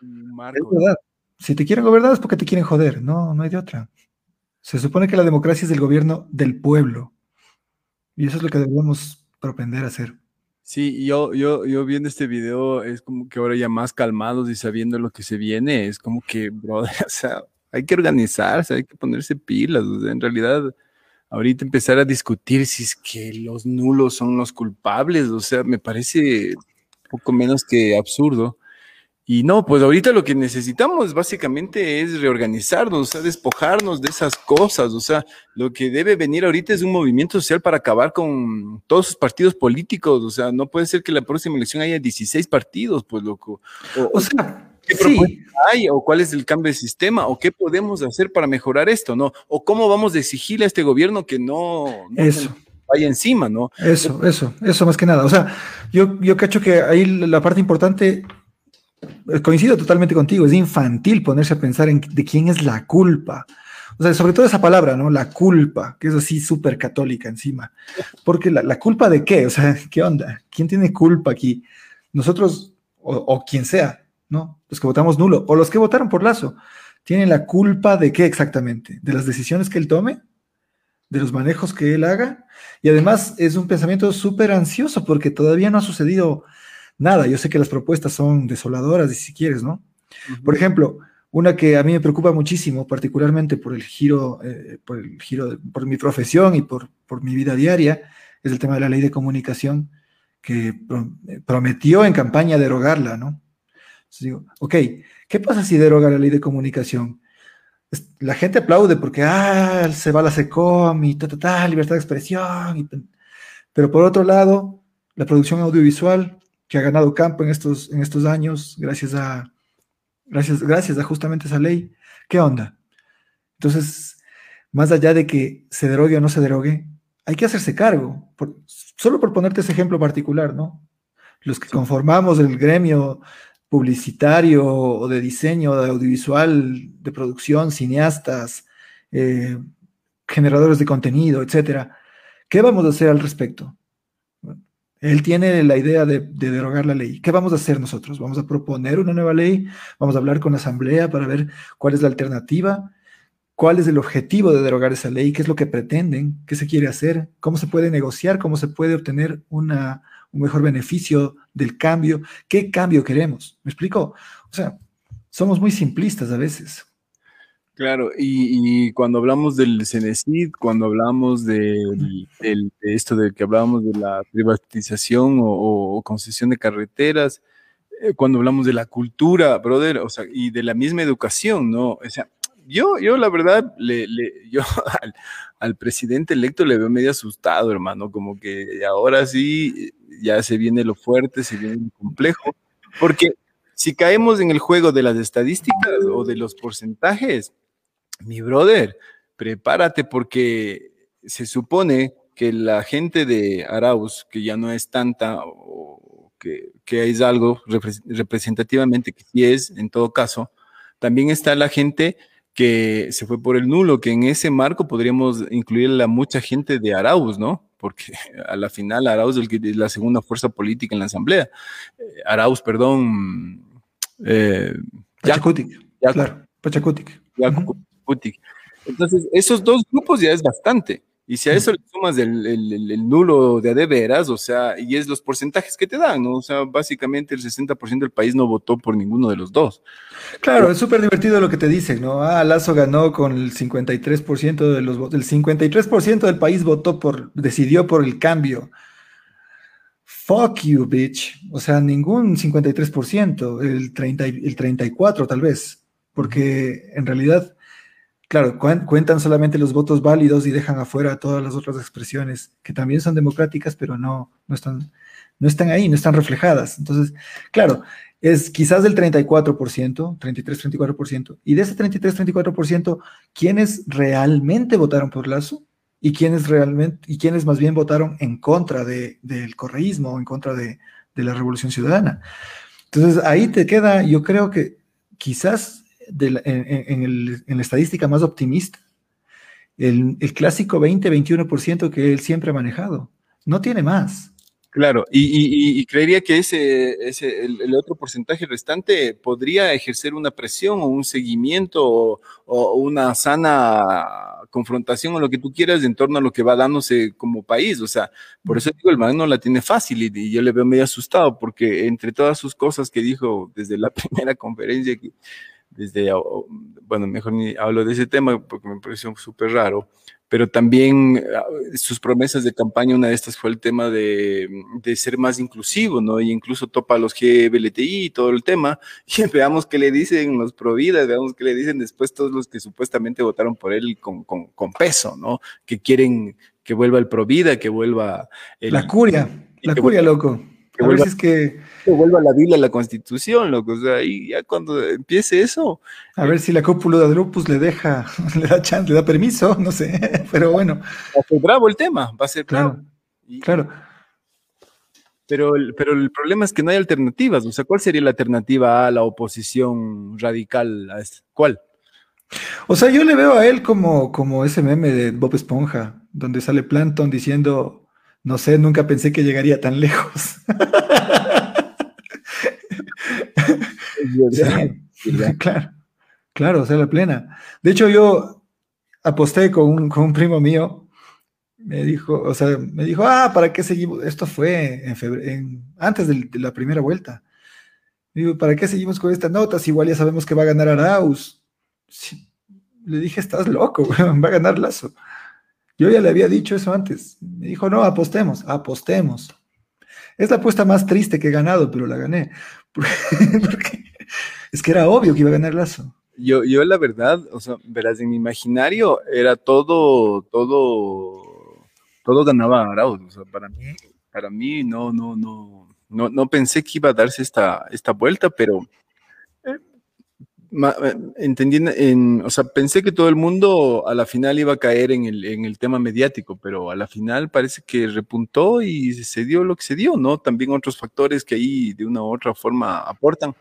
Es verdad. Si te quieren gobernar es porque te quieren joder. No, no hay de otra. Se supone que la democracia es el gobierno del pueblo. Y eso es lo que debemos propender a hacer. Sí, yo, yo, yo viendo este video es como que ahora ya más calmados y sabiendo lo que se viene, es como que, brother, (laughs) o sea, hay que organizarse, hay que ponerse pilas. en realidad, ahorita empezar a discutir si es que los nulos son los culpables, o sea, me parece poco menos que absurdo. Y no, pues ahorita lo que necesitamos básicamente es reorganizarnos, o sea, despojarnos de esas cosas, o sea, lo que debe venir ahorita es un movimiento social para acabar con todos los partidos políticos, o sea, no puede ser que la próxima elección haya 16 partidos, pues loco. O, sea, ¿qué propuesta hay? ¿O cuál es el cambio de sistema? ¿O qué podemos hacer para mejorar esto, no? ¿O cómo vamos a exigirle a este gobierno que no... Eso vaya encima, ¿no? Eso, eso, eso más que nada. O sea, yo, yo cacho que ahí la parte importante eh, coincido totalmente contigo, es infantil ponerse a pensar en de quién es la culpa. O sea, sobre todo esa palabra, ¿no? La culpa, que es así súper católica encima. Porque la, culpa de qué? O sea, ¿qué onda? ¿Quién tiene culpa aquí? Nosotros, o, quien sea, ¿no? Los que votamos nulo, o los que votaron por Lazo, ¿tienen la culpa de qué exactamente? ¿De las decisiones que él tome? ¿De los manejos que él haga? Y además es un pensamiento súper ansioso porque todavía no ha sucedido nada. Yo sé que las propuestas son desoladoras, si quieres, ¿no? Por ejemplo, una que a mí me preocupa muchísimo, particularmente por el giro, eh, por el giro, por mi profesión y por, por mi vida diaria, es el tema de la ley de comunicación que eh, prometió en campaña derogarla, ¿no? Entonces digo, ok, ¿qué pasa si deroga la ley de comunicación? La gente aplaude porque, ah, se va la SECOM y ta, ta, ta, libertad de expresión. pero por otro lado, la producción audiovisual que ha ganado campo en estos, en estos años gracias a, gracias, gracias a justamente esa ley. ¿Qué onda? Entonces, más allá de que se derogue o no se derogue, hay que hacerse cargo. solo por ponerte ese ejemplo particular, ¿no? Los que conformamos el gremio publicitario o de diseño, de audiovisual, de producción, cineastas, eh, generadores de contenido, etcétera. ¿Qué vamos a hacer al respecto? Él tiene la idea de, derogar la ley. ¿Qué vamos a hacer nosotros? ¿Vamos a proponer una nueva ley? ¿Vamos a hablar con la Asamblea para ver cuál es la alternativa? ¿Cuál es el objetivo de derogar esa ley? ¿Qué es lo que pretenden? ¿Qué se quiere hacer? ¿Cómo se puede negociar? ¿Cómo se puede obtener una, un mejor beneficio del cambio? ¿Qué cambio queremos? ¿Me explico? O sea, somos muy simplistas a veces. Claro, y, cuando hablamos del CENESID, cuando hablamos de, esto de que hablábamos de la privatización o, concesión de carreteras, eh, cuando hablamos de la cultura, brother, o sea, y de la misma educación, ¿no? O sea, yo, yo la verdad, le, (laughs) yo al, presidente electo le veo medio asustado, hermano, como que ahora sí ya se viene lo fuerte, se viene lo complejo, porque si caemos en el juego de las estadísticas o de los porcentajes, mi brother, prepárate porque se supone que la gente de Arauz, que ya no es tanta, o que, que es algo representativamente que sí es, en todo caso, también está la gente que se fue por el nulo, que en ese marco podríamos incluir a mucha gente de Arauz, ¿no? Porque a la final Arauz es la segunda fuerza política en la Asamblea. Eh, Arauz, perdón. Eh, Pachacutic. Claro, Pachacutic. Entonces, esos dos grupos ya es bastante. Y si a eso le sumas el, el, nulo de de veras, o sea, y es los porcentajes que te dan, ¿no? O sea, básicamente el 60% del país no votó por ninguno de los dos. Claro, es súper divertido lo que te dicen, ¿no? Ah, Lazo ganó con el 53% de los votos. El 53% del país votó por, decidió por el cambio. Fuck you, bitch. O sea, ningún 53%, el, 30, el 34 tal vez. Porque en realidad Claro, cuentan solamente los votos válidos y dejan afuera todas las otras expresiones que también son democráticas, pero no, no, están, no están ahí, no están reflejadas. Entonces, claro, es quizás del 34%, 33-34%, y de ese 33-34%, ¿quiénes realmente votaron por Lazo? ¿Y quiénes realmente, y quiénes más bien votaron en contra de, del correísmo o en contra de, de la revolución ciudadana? Entonces, ahí te queda, yo creo que quizás en, la estadística más optimista, el, clásico 20-21% que él siempre ha manejado. No tiene más. Claro, y, creería que ese, ese el, otro porcentaje restante podría ejercer una presión o un seguimiento o, una sana confrontación o lo que tú quieras en torno a lo que va dándose como país. O sea, por eso digo, el man no la tiene fácil y, y yo le veo medio asustado porque entre todas sus cosas que dijo desde la (laughs) primera conferencia que desde, bueno, mejor ni hablo de ese tema porque me pareció súper raro, pero también ah, sus promesas de campaña, una de estas fue el tema de, de ser más inclusivo, ¿no? Y incluso topa a los GBLTI y todo el tema, (laughs) y veamos qué le dicen los providas, veamos qué le dicen después todos los que supuestamente votaron por él con, con, con peso, ¿no? Que quieren que vuelva el provida, que vuelva... El, la curia, la curia, loco. A que que vuelva la Biblia a la Constitución, loco. O sea, y ya cuando empiece eso. A ver si la cúpula de Adrupus le deja, (laughs) le da chance, le da permiso, no sé, (laughs) pero bueno. Va a ser bravo el tema, va a ser claro. claro. Pero el, pero el problema es que no hay alternativas. O sea, ¿cuál sería la alternativa a la oposición radical a esto? ¿Cuál? O sea, yo le veo a él como, como ese meme de Bob Esponja, donde sale Planton diciendo, no sé, nunca pensé que llegaría tan lejos. (laughs) claro, claro, o sea, la plena. De hecho, yo aposté con un, primo mío, me dijo, o sea, me dijo, ah, ¿para qué seguimos? Esto fue en febrero, antes de, la primera vuelta. Digo, ¿para qué seguimos con estas notas? Igual ya sabemos que va a ganar Arauz. Le dije, estás loco, (laughs) va a ganar Lazo. Yo ya le había dicho eso antes. Me dijo, no, apostemos, apostemos. Es la apuesta más triste que he ganado, pero la gané. (laughs) Porque, es que era obvio que iba a ganar Lazo. Yo, yo la verdad, o sea, verás, en mi imaginario era todo, todo, todo ganaba Arauz. O sea, para mí, para mí no, no, no, no, no pensé que iba a darse esta, esta vuelta, pero entendiendo, en, o sea, pensé que todo el mundo a la final iba a caer en el, en el tema mediático, pero a la final parece que repuntó y se dio lo que se dio, ¿no? También otros factores que ahí de una u otra forma aportan,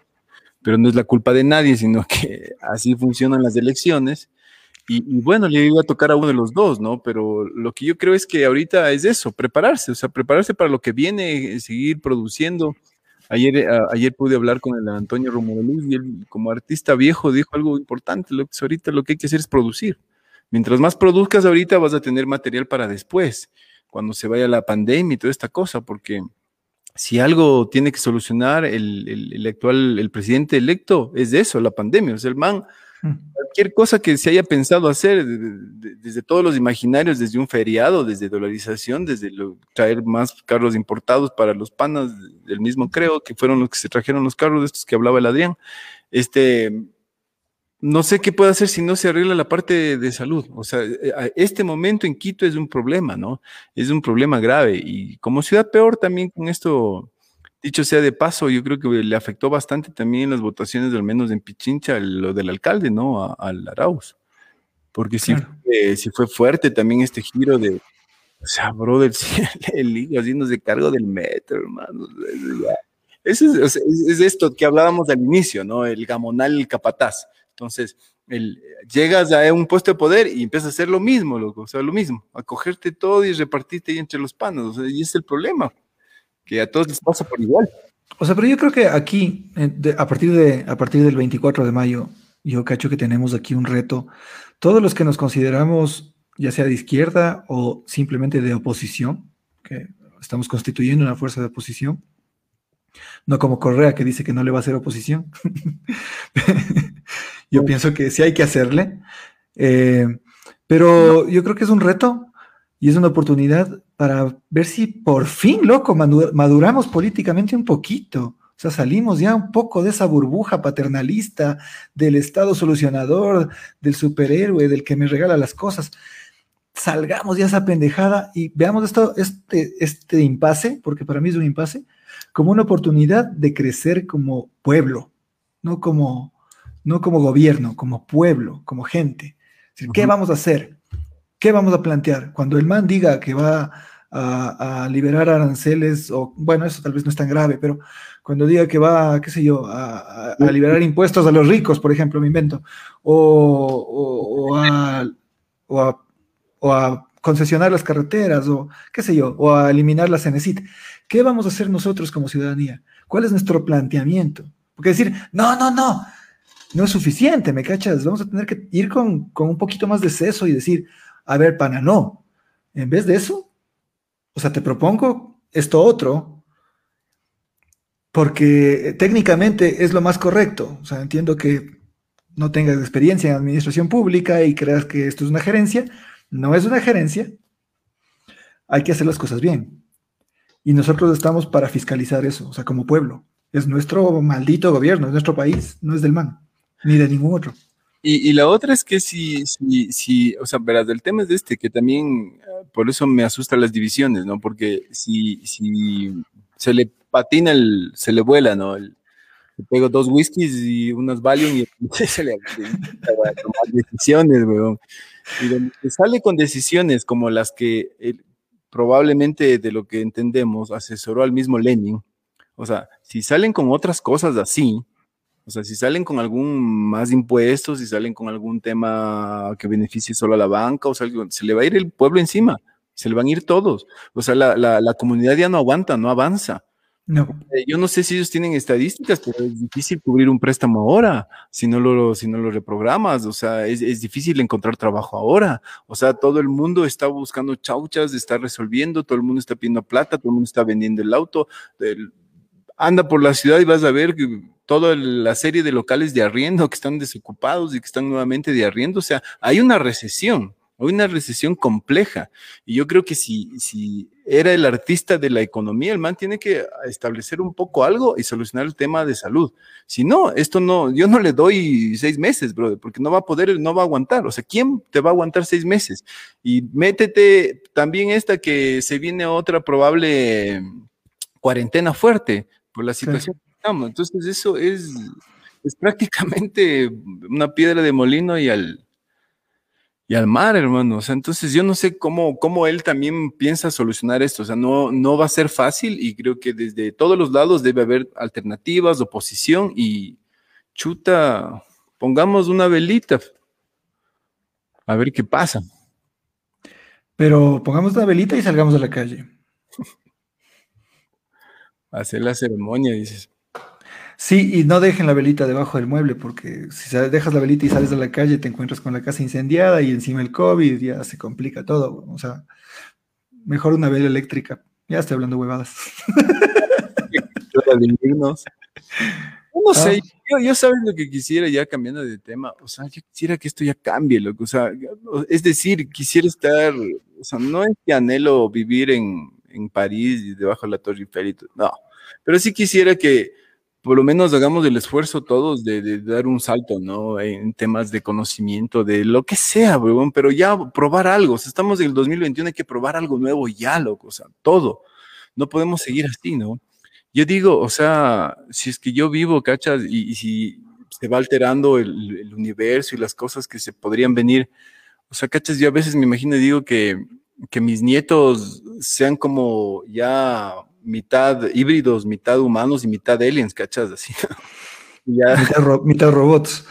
pero no es la culpa de nadie, sino que (laughs) así funcionan las elecciones. Y, y, bueno, le iba a tocar a uno de los dos, ¿no? Pero lo que yo creo es que ahorita es eso, prepararse, o sea, prepararse para lo que viene, seguir produciendo Ayer, eh, ayer pude hablar con el Antonio Luz y él, como artista viejo, dijo algo importante. Lo que ahorita lo que hay que hacer es producir. Mientras más produzcas ahorita, vas a tener material para después, cuando se vaya la pandemia y toda esta cosa, porque si algo tiene que solucionar el, el, actual, el presidente electo, es eso, la pandemia. O sea, el man (laughs) cualquier cosa que se haya pensado hacer, desde todos los imaginarios, desde un feriado, desde dolarización, desde traer más carros importados para los panas del mismo creo, que fueron los que se trajeron los carros de estos que hablaba el Adrián. Este, no sé qué puede hacer si no se arregla la parte de salud. O sea, eh, este momento en Quito es un problema, ¿no? Es un problema grave. Y como ciudad peor también con esto, dicho sea de paso, yo creo que le afectó bastante también las votaciones, al menos en Pichincha, lo del alcalde, ¿no? Al Arauz. Porque sí, fue fuerte también este giro de, o sea, brother, (laughs) el hijo haciéndose cargo del metro, hermano. Eso es, es, esto que hablábamos al inicio, ¿no? El gamonal, el capataz. Entonces, el, llegas a un puesto de poder y empiezas a hacer lo mismo, loco, o sea, lo mismo, a cogerte todo y repartirte ahí entre los panos, o sea, y es el problema que a todos les pasa por igual. O sea, pero yo creo que aquí, a, partir de, a partir del 24 de mayo, yo cacho que tenemos aquí un reto. Todos los que nos consideramos, ya sea de izquierda o simplemente de oposición, que estamos constituyendo una fuerza de oposición, no como Correa que dice que no le va a hacer oposición. (laughs) yo pienso que sí hay que hacerle. Eh, pero yo creo que es un reto y es una oportunidad para ver si por fin, loco, maduramos políticamente un poquito. O sea, salimos ya un poco de esa burbuja paternalista del Estado solucionador, del superhéroe, del que me regala las cosas. Salgamos ya esa pendejada y veamos esto, este, este impasse, porque para mí es un impasse, como una oportunidad de crecer como pueblo, no como, no como gobierno, como pueblo, como gente. ¿Qué vamos a hacer? ¿Qué vamos a plantear? Cuando el man diga que va a, liberar aranceles, o bueno, eso tal vez no es tan grave, pero cuando diga que va, qué sé yo, a, liberar impuestos a los ricos, por ejemplo, me invento, o, o, a, o, a, concesionar las carreteras, o qué sé yo, o a eliminar la CENESIT, ¿qué vamos a hacer nosotros como ciudadanía? ¿Cuál es nuestro planteamiento? Porque decir, no, no, no, no es suficiente, ¿me cachas? Vamos a tener que ir con, con un poquito más de seso y decir, a ver, pana, no. En vez de eso, o sea, te propongo esto otro, porque técnicamente es lo más correcto. O sea, entiendo que no tengas experiencia en administración pública y creas que esto es una gerencia. No es una gerencia. Hay que hacer las cosas bien. Y nosotros estamos para fiscalizar eso, o sea, como pueblo. Es nuestro maldito gobierno, es nuestro país, no es del MAN, ni de ningún otro. Y, la otra es que si, si, si, o sea, verás, el tema es de este, que también, ah, por eso me asustan las divisiones, ¿no? Porque si, si se le patina, el, se le vuela, ¿no? El, le pego dos whiskies y unas Valium y (laughs) se le a tomar decisiones, weón. Y donde sale con decisiones como las que probablemente de lo que entendemos asesoró al mismo Lenin, o sea, si salen con otras cosas así, o sea, si salen con algún más impuestos, si salen con algún tema que beneficie solo a la banca, o sea, se le va a ir el pueblo encima, se le van a ir todos. O sea, la, la, comunidad ya no aguanta, no avanza. No. Eh, yo no sé si ellos tienen estadísticas, pero es difícil cubrir un préstamo ahora si no lo, si no lo reprogramas. O sea, es, es, difícil encontrar trabajo ahora. O sea, todo el mundo está buscando chauchas, está resolviendo, todo el mundo está pidiendo plata, todo el mundo está vendiendo el auto. anda por la ciudad y vas a ver que toda la serie de locales de arriendo que están desocupados y que están nuevamente de arriendo. O sea, hay una recesión, hay una recesión compleja. Y yo creo que si, si era el artista de la economía, el man tiene que establecer un poco algo y solucionar el tema de salud. Si no, esto no, yo no le doy seis meses, brother, porque no va a poder, no va a aguantar. O sea, ¿quién te va a aguantar seis meses? Y métete también esta que se viene otra probable cuarentena fuerte por la situación entonces eso es, es prácticamente una piedra de molino y al, y al mar, hermano. O sea, entonces yo no sé cómo, cómo él también piensa solucionar esto. O sea, no, no va a ser fácil y creo que desde todos los lados debe haber alternativas, oposición y chuta, pongamos una velita. A ver qué pasa. Pero pongamos una velita y salgamos a la calle. (laughs) Hacer la ceremonia, dices. Sí, y no dejen la velita debajo del mueble, porque si dejas la velita y sales a la calle, te encuentras con la casa incendiada y encima el COVID, ya se complica todo. O sea, mejor una vela eléctrica. Ya estoy hablando huevadas. (laughs) no sé, yo, yo sabes lo que quisiera ya cambiando de tema, o sea, yo quisiera que esto ya cambie, loco, o sea, es decir, quisiera estar, o sea, no es que anhelo vivir en, en París y debajo de la Torre Eiffel y todo, no, pero sí quisiera que por lo menos hagamos el esfuerzo todos de, de dar un salto, ¿no? En temas de conocimiento, de lo que sea, weón, pero ya probar algo, o sea, estamos en el 2021, hay que probar algo nuevo ya, loco, o sea, todo, no podemos seguir así, ¿no? Yo digo, o sea, si es que yo vivo, ¿cachas? Y, y si se va alterando el, el, universo y las cosas que se podrían venir, o sea, ¿cachas? Yo a veces me imagino y digo que, que mis nietos sean como ya mitad híbridos, mitad humanos y mitad aliens, ¿cachas? Así. ya. Mitad, ro mitad, robots.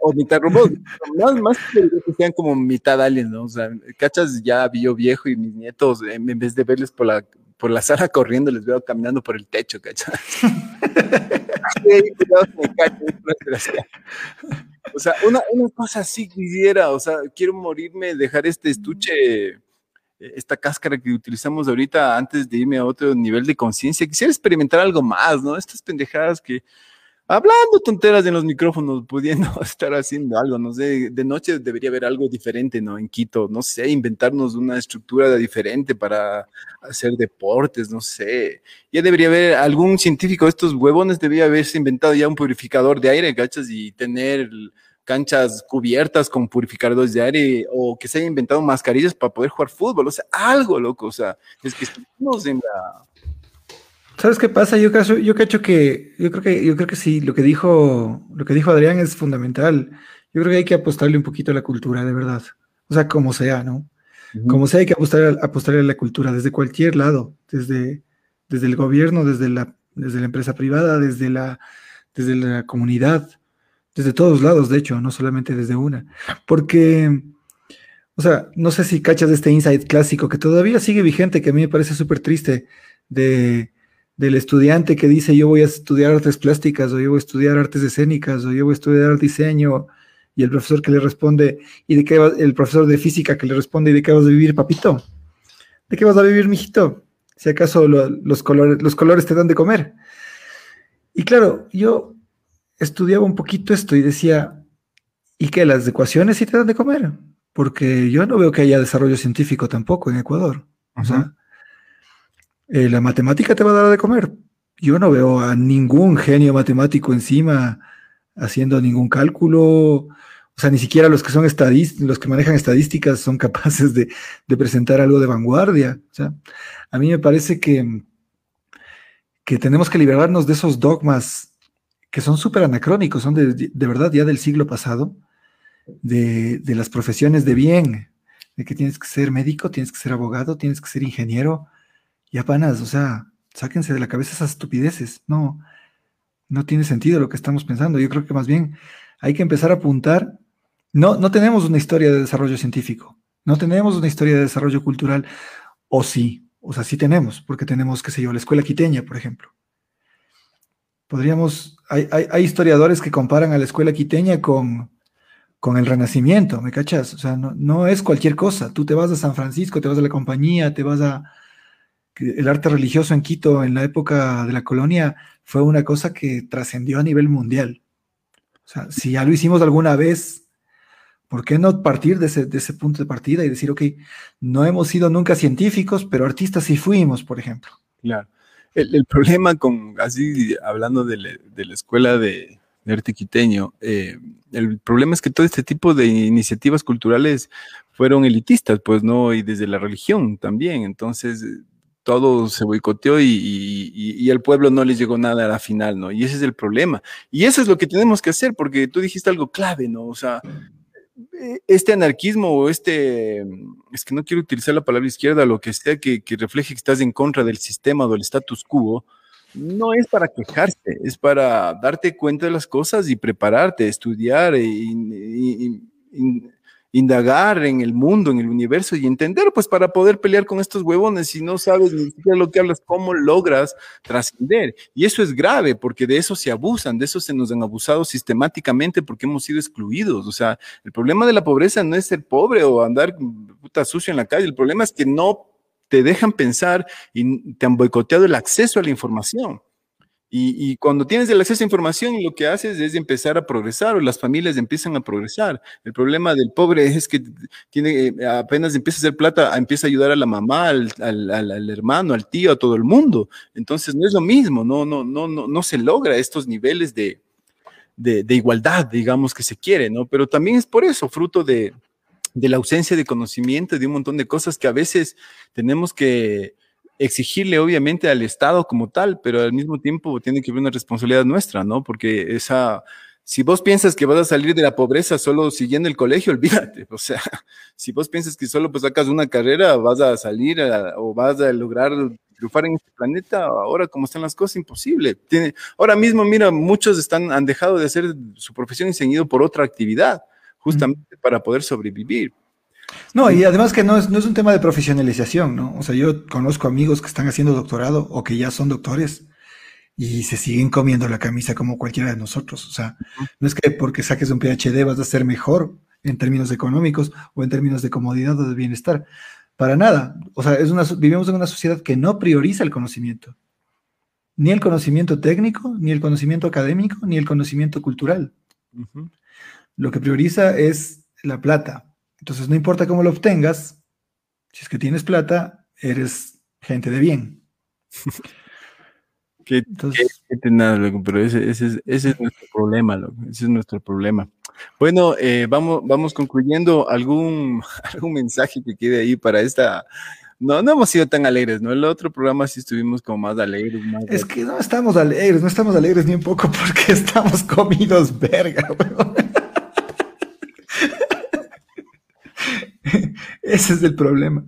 O mitad robots. (laughs) más, más que sean como mitad aliens, ¿no? O sea, ¿cachas? Ya vi yo viejo y mis nietos, en vez de verles por la, por la sala corriendo, les veo caminando por el techo, ¿cachai? (laughs) o sea, una, una, cosa así quisiera, o sea, quiero morirme, dejar este estuche, esta cáscara que utilizamos ahorita antes de irme a otro nivel de conciencia. Quisiera experimentar algo más, ¿no? Estas pendejadas que, hablando tonteras en los micrófonos, pudiendo (laughs) estar haciendo algo, no sé, de noche debería haber algo diferente, ¿no? En Quito, no sé, inventarnos una estructura diferente para hacer deportes, no sé. Ya debería haber algún científico, estos huevones debería haberse inventado ya un purificador de aire, ¿cachas? Y tener canchas cubiertas con purificadores de aire o que se haya inventado mascarillas para poder jugar fútbol, o sea, algo loco, o sea, es que estamos en la ¿Sabes qué pasa? Yo cacho, yo cacho que, yo creo que, yo creo que sí, lo que dijo, lo que dijo Adrián es fundamental. Yo creo que hay que apostarle un poquito a la cultura, de verdad. O sea, como sea, ¿no? Uh -huh. Como sea, hay que apostar, apostarle a la cultura desde cualquier lado, desde, desde el gobierno, desde la, desde la empresa privada, desde la, desde la comunidad, desde todos lados, de hecho, no solamente desde una. Porque, o sea, no sé si cachas este insight clásico que todavía sigue vigente, que a mí me parece súper triste, de del estudiante que dice yo voy a estudiar artes plásticas o yo voy a estudiar artes escénicas o yo voy a estudiar diseño y el profesor que le responde y de qué el profesor de física que le responde y de qué vas a vivir papito de qué vas a vivir mijito si acaso lo, los colores los colores te dan de comer y claro yo estudiaba un poquito esto y decía y que las ecuaciones sí te dan de comer porque yo no veo que haya desarrollo científico tampoco en Ecuador o uh -huh. sea eh, la matemática te va a dar de comer. Yo no veo a ningún genio matemático encima haciendo ningún cálculo. O sea, ni siquiera los que son estadísticos, los que manejan estadísticas son (laughs) capaces de, de, presentar algo de vanguardia. O sea, a mí me parece que, que tenemos que liberarnos de esos dogmas que son súper anacrónicos, son de, de, verdad ya del siglo pasado, de, de las profesiones de bien, de que tienes que ser médico, tienes que ser abogado, tienes que ser ingeniero, ya panas, o sea, sáquense de la cabeza esas estupideces. No, no tiene sentido lo que estamos pensando. Yo creo que más bien hay que empezar a apuntar. No, no tenemos una historia de desarrollo científico, no tenemos una historia de desarrollo cultural, o sí, o sea, sí tenemos, porque tenemos, qué sé yo, la escuela quiteña, por ejemplo. Podríamos, hay, hay, hay historiadores que comparan a la escuela quiteña con, con el Renacimiento, ¿me cachas? O sea, no, no es cualquier cosa. Tú te vas a San Francisco, te vas a la compañía, te vas a, el arte religioso en Quito en la época de la colonia fue una cosa que trascendió a nivel mundial. O sea, si ya lo hicimos alguna vez, ¿por qué no partir de ese, de ese punto de partida y decir, ok, no hemos sido nunca científicos, pero artistas sí fuimos, por ejemplo? Claro. El, problema con, así hablando de, la, de la escuela de, de arte quiteño, eh, el problema es que todo este tipo de iniciativas culturales fueron elitistas, pues, ¿no? Y desde la religión también. Entonces, todo se boicoteó y, y, y, al pueblo no les llegó nada a la final, ¿no? Y ese es el problema. Y eso es lo que tenemos que hacer, porque tú dijiste algo clave, ¿no? O sea, este anarquismo o este, es que no quiero utilizar la palabra izquierda, lo que sea que, que refleje que estás en contra del sistema o del status quo, no es para quejarse, es para darte cuenta de las cosas y prepararte, estudiar y, indagar en el mundo, en el universo y entender, pues para poder pelear con estos huevones, si no sabes ni siquiera lo que hablas, cómo logras trascender. Y eso es grave, porque de eso se abusan, de eso se nos han abusado sistemáticamente porque hemos sido excluidos. O sea, el problema de la pobreza no es ser pobre o andar puta sucio en la calle, el problema es que no te dejan pensar y te han boicoteado el acceso a la información. Y, cuando tienes el acceso a información, lo que haces es empezar a progresar o las familias empiezan a progresar. El problema del pobre es que tiene, eh, apenas empieza a hacer plata, empieza a ayudar a la mamá, al, hermano, al tío, a todo el mundo. Entonces no es lo mismo, no, no, no, no, no se logra estos niveles de igualdad, digamos, que se quiere, ¿no? Pero también es por eso, fruto de, de la ausencia de conocimiento, de un montón de cosas que a veces tenemos que exigirle obviamente al Estado como tal, pero al mismo tiempo tiene que haber una responsabilidad nuestra, ¿no? Porque esa, si vos piensas que vas a salir de la pobreza solo siguiendo el colegio, (laughs) olvídate. O sea, si vos piensas que solo pues sacas una carrera, vas a salir o vas a lograr triunfar en este planeta, ahora como están las cosas, imposible. Tiene, ahora mismo, mira, muchos están, han dejado de hacer su profesión y se han ido por otra actividad, justamente para poder sobrevivir. No, y además que no es, no es un tema de profesionalización, ¿no? O sea, yo conozco amigos que están haciendo doctorado o que ya son doctores y se siguen comiendo la camisa como cualquiera de nosotros. O sea, no es que porque saques un PhD vas a ser mejor en términos económicos o en términos de comodidad o de bienestar. Para nada. O sea, es una, vivimos en una sociedad que no prioriza el conocimiento. Ni el conocimiento técnico, ni el conocimiento académico, ni el conocimiento cultural. Lo que prioriza es la plata, entonces, no importa cómo lo obtengas, si es que tienes plata, eres gente de bien. (laughs) Qué, Entonces, pero ese, ese, ese, es nuestro problema, loco. ese es nuestro problema. Bueno, eh, vamos, vamos concluyendo algún, (laughs) algún mensaje que quede ahí para esta. No, no hemos sido tan alegres, ¿no? El otro programa sí estuvimos como más alegres. Más es que no estamos alegres, no estamos alegres ni un poco (laughs) porque estamos comidos verga, (laughs) Ese es el problema.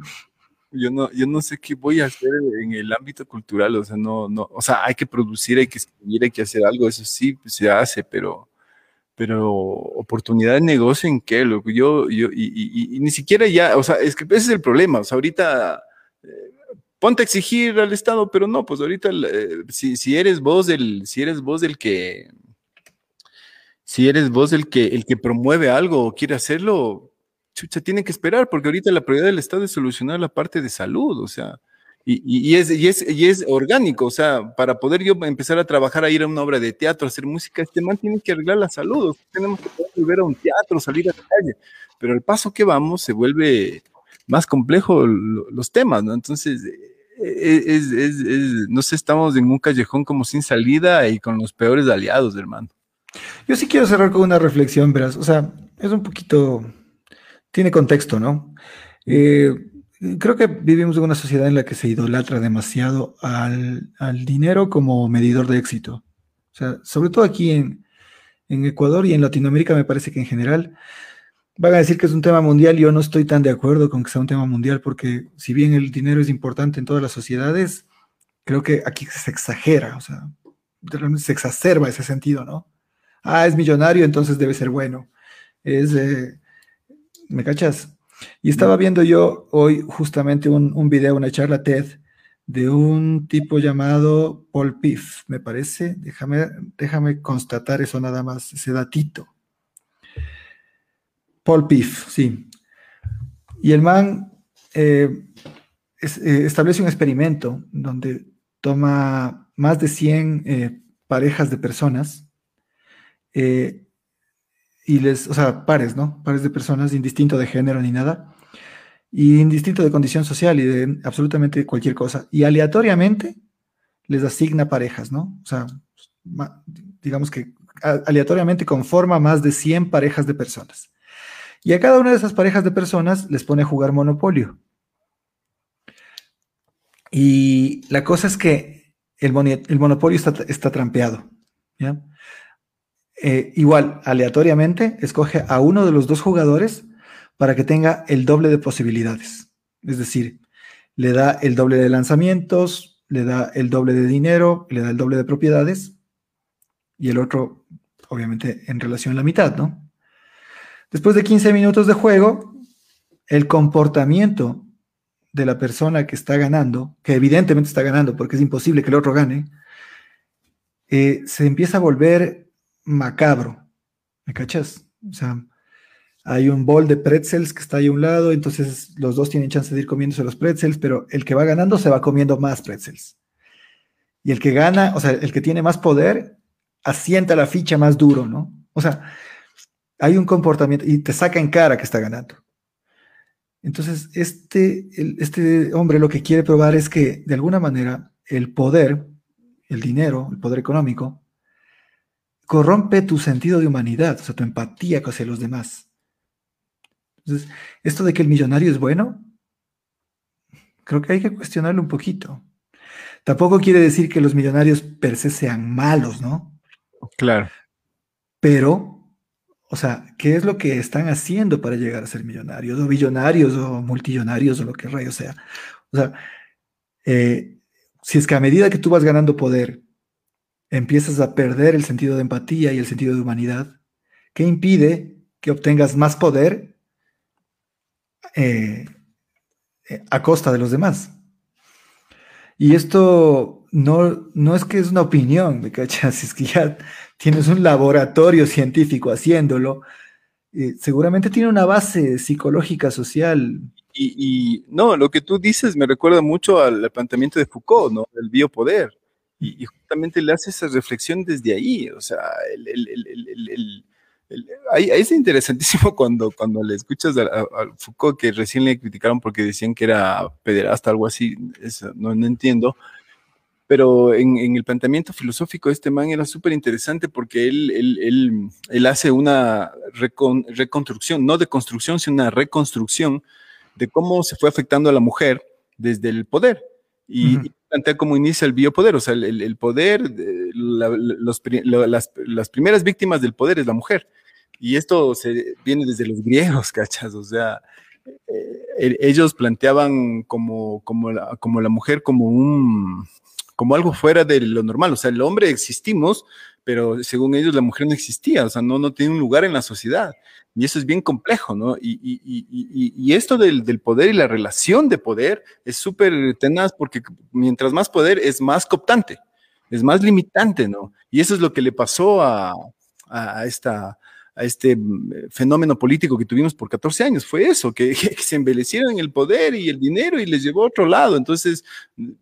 Yo no, yo no sé qué voy a hacer en el ámbito cultural, o sea, no, no, o sea, hay que producir, hay que escribir, hay que hacer algo, eso sí pues, se hace, pero, pero oportunidad de negocio en qué, lo yo, yo, y, ni siquiera ya, o sea, es que ese es el problema, o sea, ahorita eh, ponte a exigir al Estado, pero no, pues ahorita eh, si, si eres vos del, si eres vos del que, si eres vos el que, el que promueve algo o quiere hacerlo, chucha, tienen que esperar, porque ahorita la prioridad del Estado es solucionar la parte de salud, o sea, y, es, y, es, y es orgánico, o sea, para poder yo empezar a trabajar, a ir a una obra de teatro, a hacer música, este man tiene que arreglar la salud, tenemos que poder volver a un teatro, salir a la calle, pero el paso que vamos se vuelve más complejo los temas, ¿no? Entonces, e, es, es, no sé, estamos en un callejón como sin salida y con los peores aliados, hermano. Yo sí quiero cerrar con una reflexión, verás, o sea, es un poquito tiene contexto, ¿no? Eh, creo que vivimos en una sociedad en la que se idolatra demasiado al, dinero como medidor de éxito. O sea, sobre todo aquí en, Ecuador y en Latinoamérica me parece que en general van a decir que es un tema mundial. Yo no estoy tan de acuerdo con que sea un tema mundial porque si bien el dinero es importante en todas las sociedades, creo que aquí se exagera, o sea, se exacerba ese sentido, ¿no? Ah, es millonario, entonces debe ser bueno. Es... Eh, ¿Me cachas? Y estaba viendo yo hoy justamente un, un video, una charla TED de un tipo llamado Paul Piff, me parece. Déjame, déjame constatar eso nada más, ese datito. Paul Piff, sí. Y el man eh, eh, establece un experimento donde toma más de 100 eh, parejas de personas y les, o sea, pares, ¿no? Pares de personas, indistinto de género ni nada, y indistinto de condición social y de absolutamente cualquier cosa. Y aleatoriamente les asigna parejas, ¿no? O sea, digamos que aleatoriamente conforma más de 100 parejas de personas. Y a cada una de esas parejas de personas les pone a jugar monopolio. Y la cosa es que el, el monopolio está, está trampeado. ¿ya? Eh, igual, aleatoriamente, escoge a uno de los dos jugadores para que tenga el doble de posibilidades. Es decir, le da el doble de lanzamientos, le da el doble de dinero, le da el doble de propiedades y el otro, obviamente, en relación a la mitad, ¿no? Después de 15 minutos de juego, el comportamiento de la persona que está ganando, que evidentemente está ganando porque es imposible que el otro gane, eh, se empieza a volver macabro. ¿Me cachas? O sea, hay un bol de pretzels que está ahí a un lado, entonces los dos tienen chance de ir comiéndose los pretzels, pero el que va ganando se va comiendo más pretzels. Y el que gana, o sea, el que tiene más poder, asienta la ficha más duro, ¿no? O sea, hay un comportamiento y te saca en cara que está ganando. Entonces, este, este hombre lo que quiere probar es que, de alguna manera, el poder, el dinero, el poder económico, corrompe tu sentido de humanidad, o sea, tu empatía hacia los demás. Entonces, esto de que el millonario es bueno, creo que hay que cuestionarlo un poquito. Tampoco quiere decir que los millonarios per se sean malos, ¿no? Claro. Pero, o sea, ¿qué es lo que están haciendo para llegar a ser millonarios, o billonarios, o multillonarios, o lo que rayo sea? O sea, eh, si es que a medida que tú vas ganando poder, empiezas a perder el sentido de empatía y el sentido de humanidad, ¿qué impide que obtengas más poder eh, eh, a costa de los demás? Y esto no, no es que es una opinión, ¿me cachas? (laughs) Es que ya tienes un laboratorio científico haciéndolo, eh, seguramente tiene una base psicológica, social. Y, no, lo que tú dices me recuerda mucho al planteamiento de Foucault, ¿no? El biopoder. Y, justamente le hace esa reflexión desde ahí, o sea, el, el, ahí, es interesantísimo (laughs) cuando, cuando le escuchas a, Foucault que recién le criticaron porque decían que era pederasta, algo así, no, no entiendo, pero en, el planteamiento filosófico de este man era súper interesante porque él, él, él, hace una reconstrucción, no de construcción, sino una reconstrucción de cómo se fue afectando a la mujer desde el poder. Y, plantea cómo inicia el biopoder, o sea, el, poder, los, las, primeras víctimas del poder es la mujer. Y esto se, viene desde los griegos, (laughs) ¿cachas? O sea, eh, ellos planteaban como, como, la, como la mujer como un, como algo fuera de lo normal. O sea, el hombre existimos, pero según ellos la mujer no existía, o sea, no, no tiene un lugar en la sociedad. Y eso es bien complejo, ¿no? Y, y, esto del, del, poder y la relación de poder es súper tenaz porque mientras más poder es más cooptante, es más limitante, ¿no? Y eso es lo que le pasó a, a esta, a este mm, fenómeno político que tuvimos por 14 años. Fue eso, que, (laughs) se embelecieron en el poder y el dinero y les llevó a otro lado. Entonces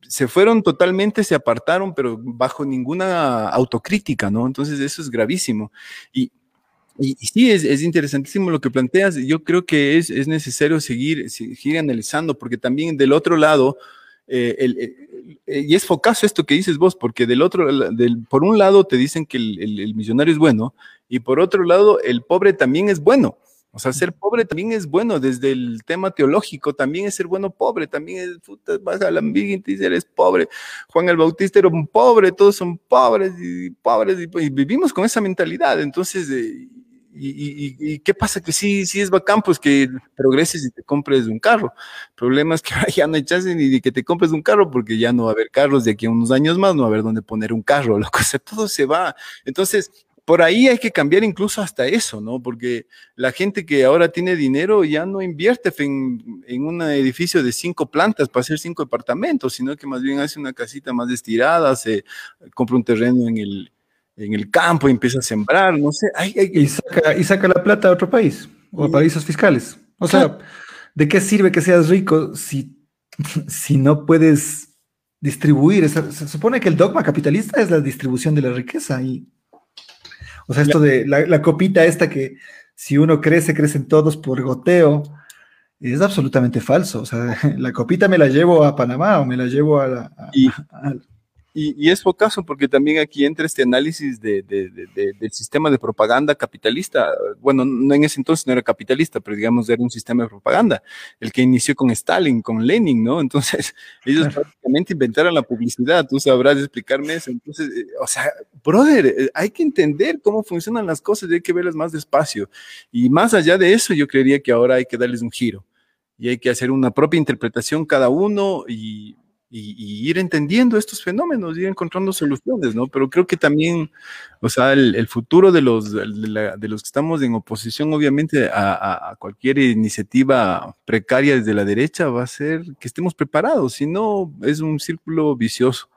se fueron totalmente, se apartaron, pero bajo ninguna autocrítica, ¿no? Entonces eso es gravísimo. Y y, sí, es, es, interesantísimo lo que planteas. Yo creo que es, es necesario seguir, seguir analizando, porque también del otro lado, eh, el, eh, y es focazo esto que dices vos, porque del otro, del, por un lado te dicen que el, el, millonario es bueno, y por otro lado, el pobre también es bueno. O sea, ser pobre también es bueno, desde el tema teológico, también es ser bueno pobre, también es, puta, vas a la y te dice, eres pobre. Juan el Bautista era un pobre, todos son pobres y pobres, y, vivimos con esa mentalidad. Entonces, eh, y, qué pasa? Que sí, sí es bacán, pues que progreses y te compres un carro. El problema es que (laughs) ya no hay ni de que te compres un carro porque ya no va a haber carros de aquí a unos años más, no va a haber dónde poner un carro, (laughs) lo que sea, todo se va. Entonces, por ahí hay que cambiar incluso hasta eso, ¿no? Porque la gente que ahora tiene dinero ya no invierte en, en un edificio de cinco plantas para hacer cinco departamentos, sino que más bien hace una casita más estirada, se compra un terreno en el, en el campo y empieza a sembrar, no sé. y, saca, la plata a otro país o a paraísos fiscales. O sea, ¿de qué sirve que seas rico si, (laughs) si no puedes distribuir? se supone que el dogma capitalista es la distribución de la riqueza. Y, o sea, esto de la, copita esta que si uno crece, crecen todos por goteo, es absolutamente falso. O sea, (laughs) la copita me la llevo a Panamá o me la llevo a la... Y, es focazo porque también aquí entra este análisis de, del sistema de propaganda capitalista. Bueno, no en ese entonces no era capitalista, pero digamos era un sistema de propaganda, el que inició con Stalin, con Lenin, ¿no? Entonces, (laughs) ellos prácticamente inventaron la publicidad, tú sabrás explicarme eso. Entonces, eh, o sea, brother, eh, hay que entender cómo funcionan las cosas, hay que verlas más despacio. Y más allá de eso, yo creería que ahora hay que darles un giro y hay que hacer una propia interpretación cada uno y y, ir entendiendo estos fenómenos, ir encontrando soluciones, ¿no? Pero creo que también, o sea, el, futuro de los, de, los que estamos en oposición, obviamente, a, cualquier iniciativa precaria desde la derecha va a ser que estemos preparados, si no, es un círculo vicioso.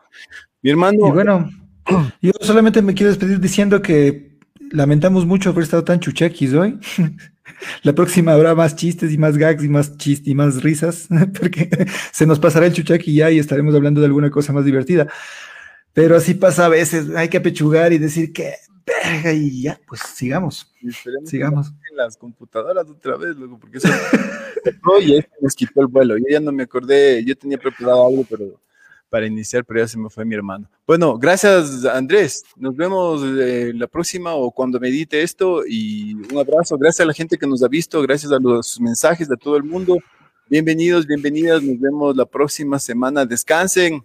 Mi hermano. Y bueno, (clears throat) yo solamente me quiero despedir diciendo que lamentamos mucho haber estado tan chuchequis hoy. (laughs) La próxima habrá más chistes y más gags y más chistes y más risas, (laughs) porque se nos pasará el chuchaqui ya y estaremos hablando de alguna cosa más divertida. Pero así pasa a veces, hay que apechugar y decir que verga y ya, pues sigamos. sigamos. En las computadoras otra vez, loco, porque eso (laughs) y nos quitó el vuelo. Yo ya no me acordé, yo tenía preparado algo, pero para iniciar, pero ya se me fue mi hermano. Bueno, gracias Andrés. Nos vemos eh, la próxima o cuando medite esto y un abrazo. Gracias a la gente que nos ha visto, gracias a los mensajes de todo el mundo. Bienvenidos, bienvenidas. Nos vemos la próxima semana. Descansen.